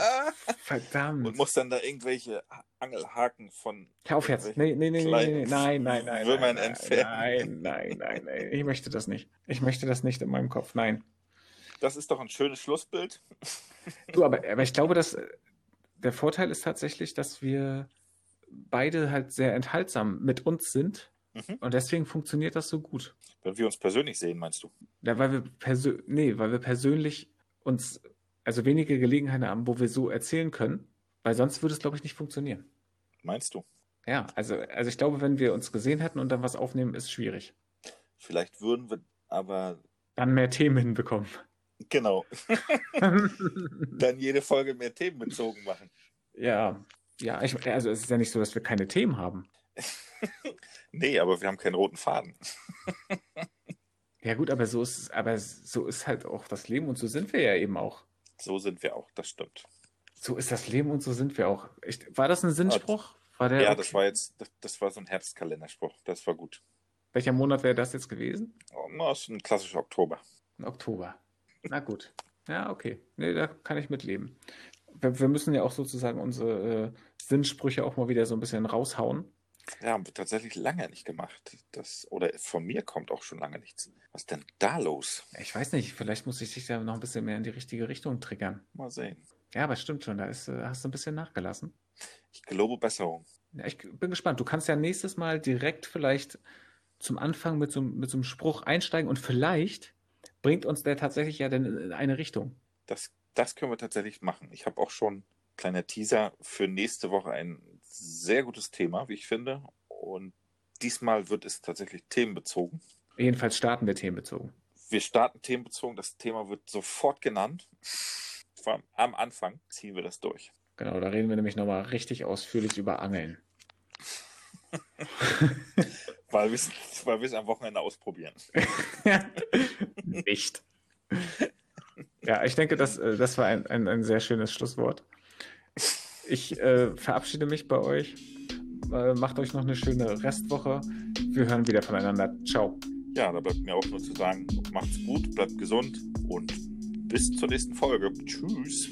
verdammt. Und muss dann da irgendwelche Angelhaken von. Hör auf jetzt. Nee, nee, nee, nee, nee, nein, nein, nein. Will man entfernen? Nein, nein, nein, nein. Ich möchte das nicht. Ich möchte das nicht in meinem Kopf. Nein. Das ist doch ein schönes Schlussbild. Du, aber, aber ich glaube, dass äh, der Vorteil ist tatsächlich, dass wir beide halt sehr enthaltsam mit uns sind. Mhm. Und deswegen funktioniert das so gut. Wenn wir uns persönlich sehen, meinst du? Ja, weil wir persönlich, nee, weil wir persönlich uns also wenige Gelegenheiten haben, wo wir so erzählen können, weil sonst würde es, glaube ich, nicht funktionieren. Meinst du? Ja, also, also ich glaube, wenn wir uns gesehen hätten und dann was aufnehmen, ist schwierig. Vielleicht würden wir aber. Dann mehr Themen hinbekommen. Genau. (laughs) dann jede Folge mehr Themen bezogen machen. Ja, ja, ich, also es ist ja nicht so, dass wir keine Themen haben. (laughs) nee, aber wir haben keinen roten Faden. (laughs) ja, gut, aber so ist aber so ist halt auch das Leben und so sind wir ja eben auch. So sind wir auch, das stimmt. So ist das Leben und so sind wir auch. Ich, war das ein Sinnspruch? War der, ja, okay? das war jetzt, das, das, war so ein Herbstkalenderspruch. Das war gut. Welcher Monat wäre das jetzt gewesen? Oh, das ist ein klassischer Oktober. Ein Oktober. Na gut. Ja, okay. Nee, da kann ich mitleben. Wir, wir müssen ja auch sozusagen unsere äh, Sinnsprüche auch mal wieder so ein bisschen raushauen. Ja, haben wir tatsächlich lange nicht gemacht. Das, oder von mir kommt auch schon lange nichts. Was ist denn da los? Ich weiß nicht, vielleicht muss ich dich da noch ein bisschen mehr in die richtige Richtung triggern. Mal sehen. Ja, aber stimmt schon, da ist, äh, hast du ein bisschen nachgelassen. Ich gelobe Besserung. Ja, ich bin gespannt. Du kannst ja nächstes Mal direkt vielleicht zum Anfang mit so, mit so einem Spruch einsteigen und vielleicht bringt uns der tatsächlich ja dann in eine Richtung. Das, das können wir tatsächlich machen. Ich habe auch schon kleiner Teaser für nächste Woche ein sehr gutes Thema, wie ich finde. Und diesmal wird es tatsächlich themenbezogen. Jedenfalls starten wir themenbezogen. Wir starten themenbezogen. Das Thema wird sofort genannt. Am Anfang ziehen wir das durch. Genau, da reden wir nämlich nochmal richtig ausführlich über Angeln. (laughs) weil wir es am Wochenende ausprobieren. (laughs) Nicht. Ja, ich denke, das, äh, das war ein, ein, ein sehr schönes Schlusswort. Ich äh, verabschiede mich bei euch. Äh, macht euch noch eine schöne Restwoche. Wir hören wieder voneinander. Ciao. Ja, da bleibt mir auch nur zu sagen, macht's gut, bleibt gesund und bis zur nächsten Folge. Tschüss.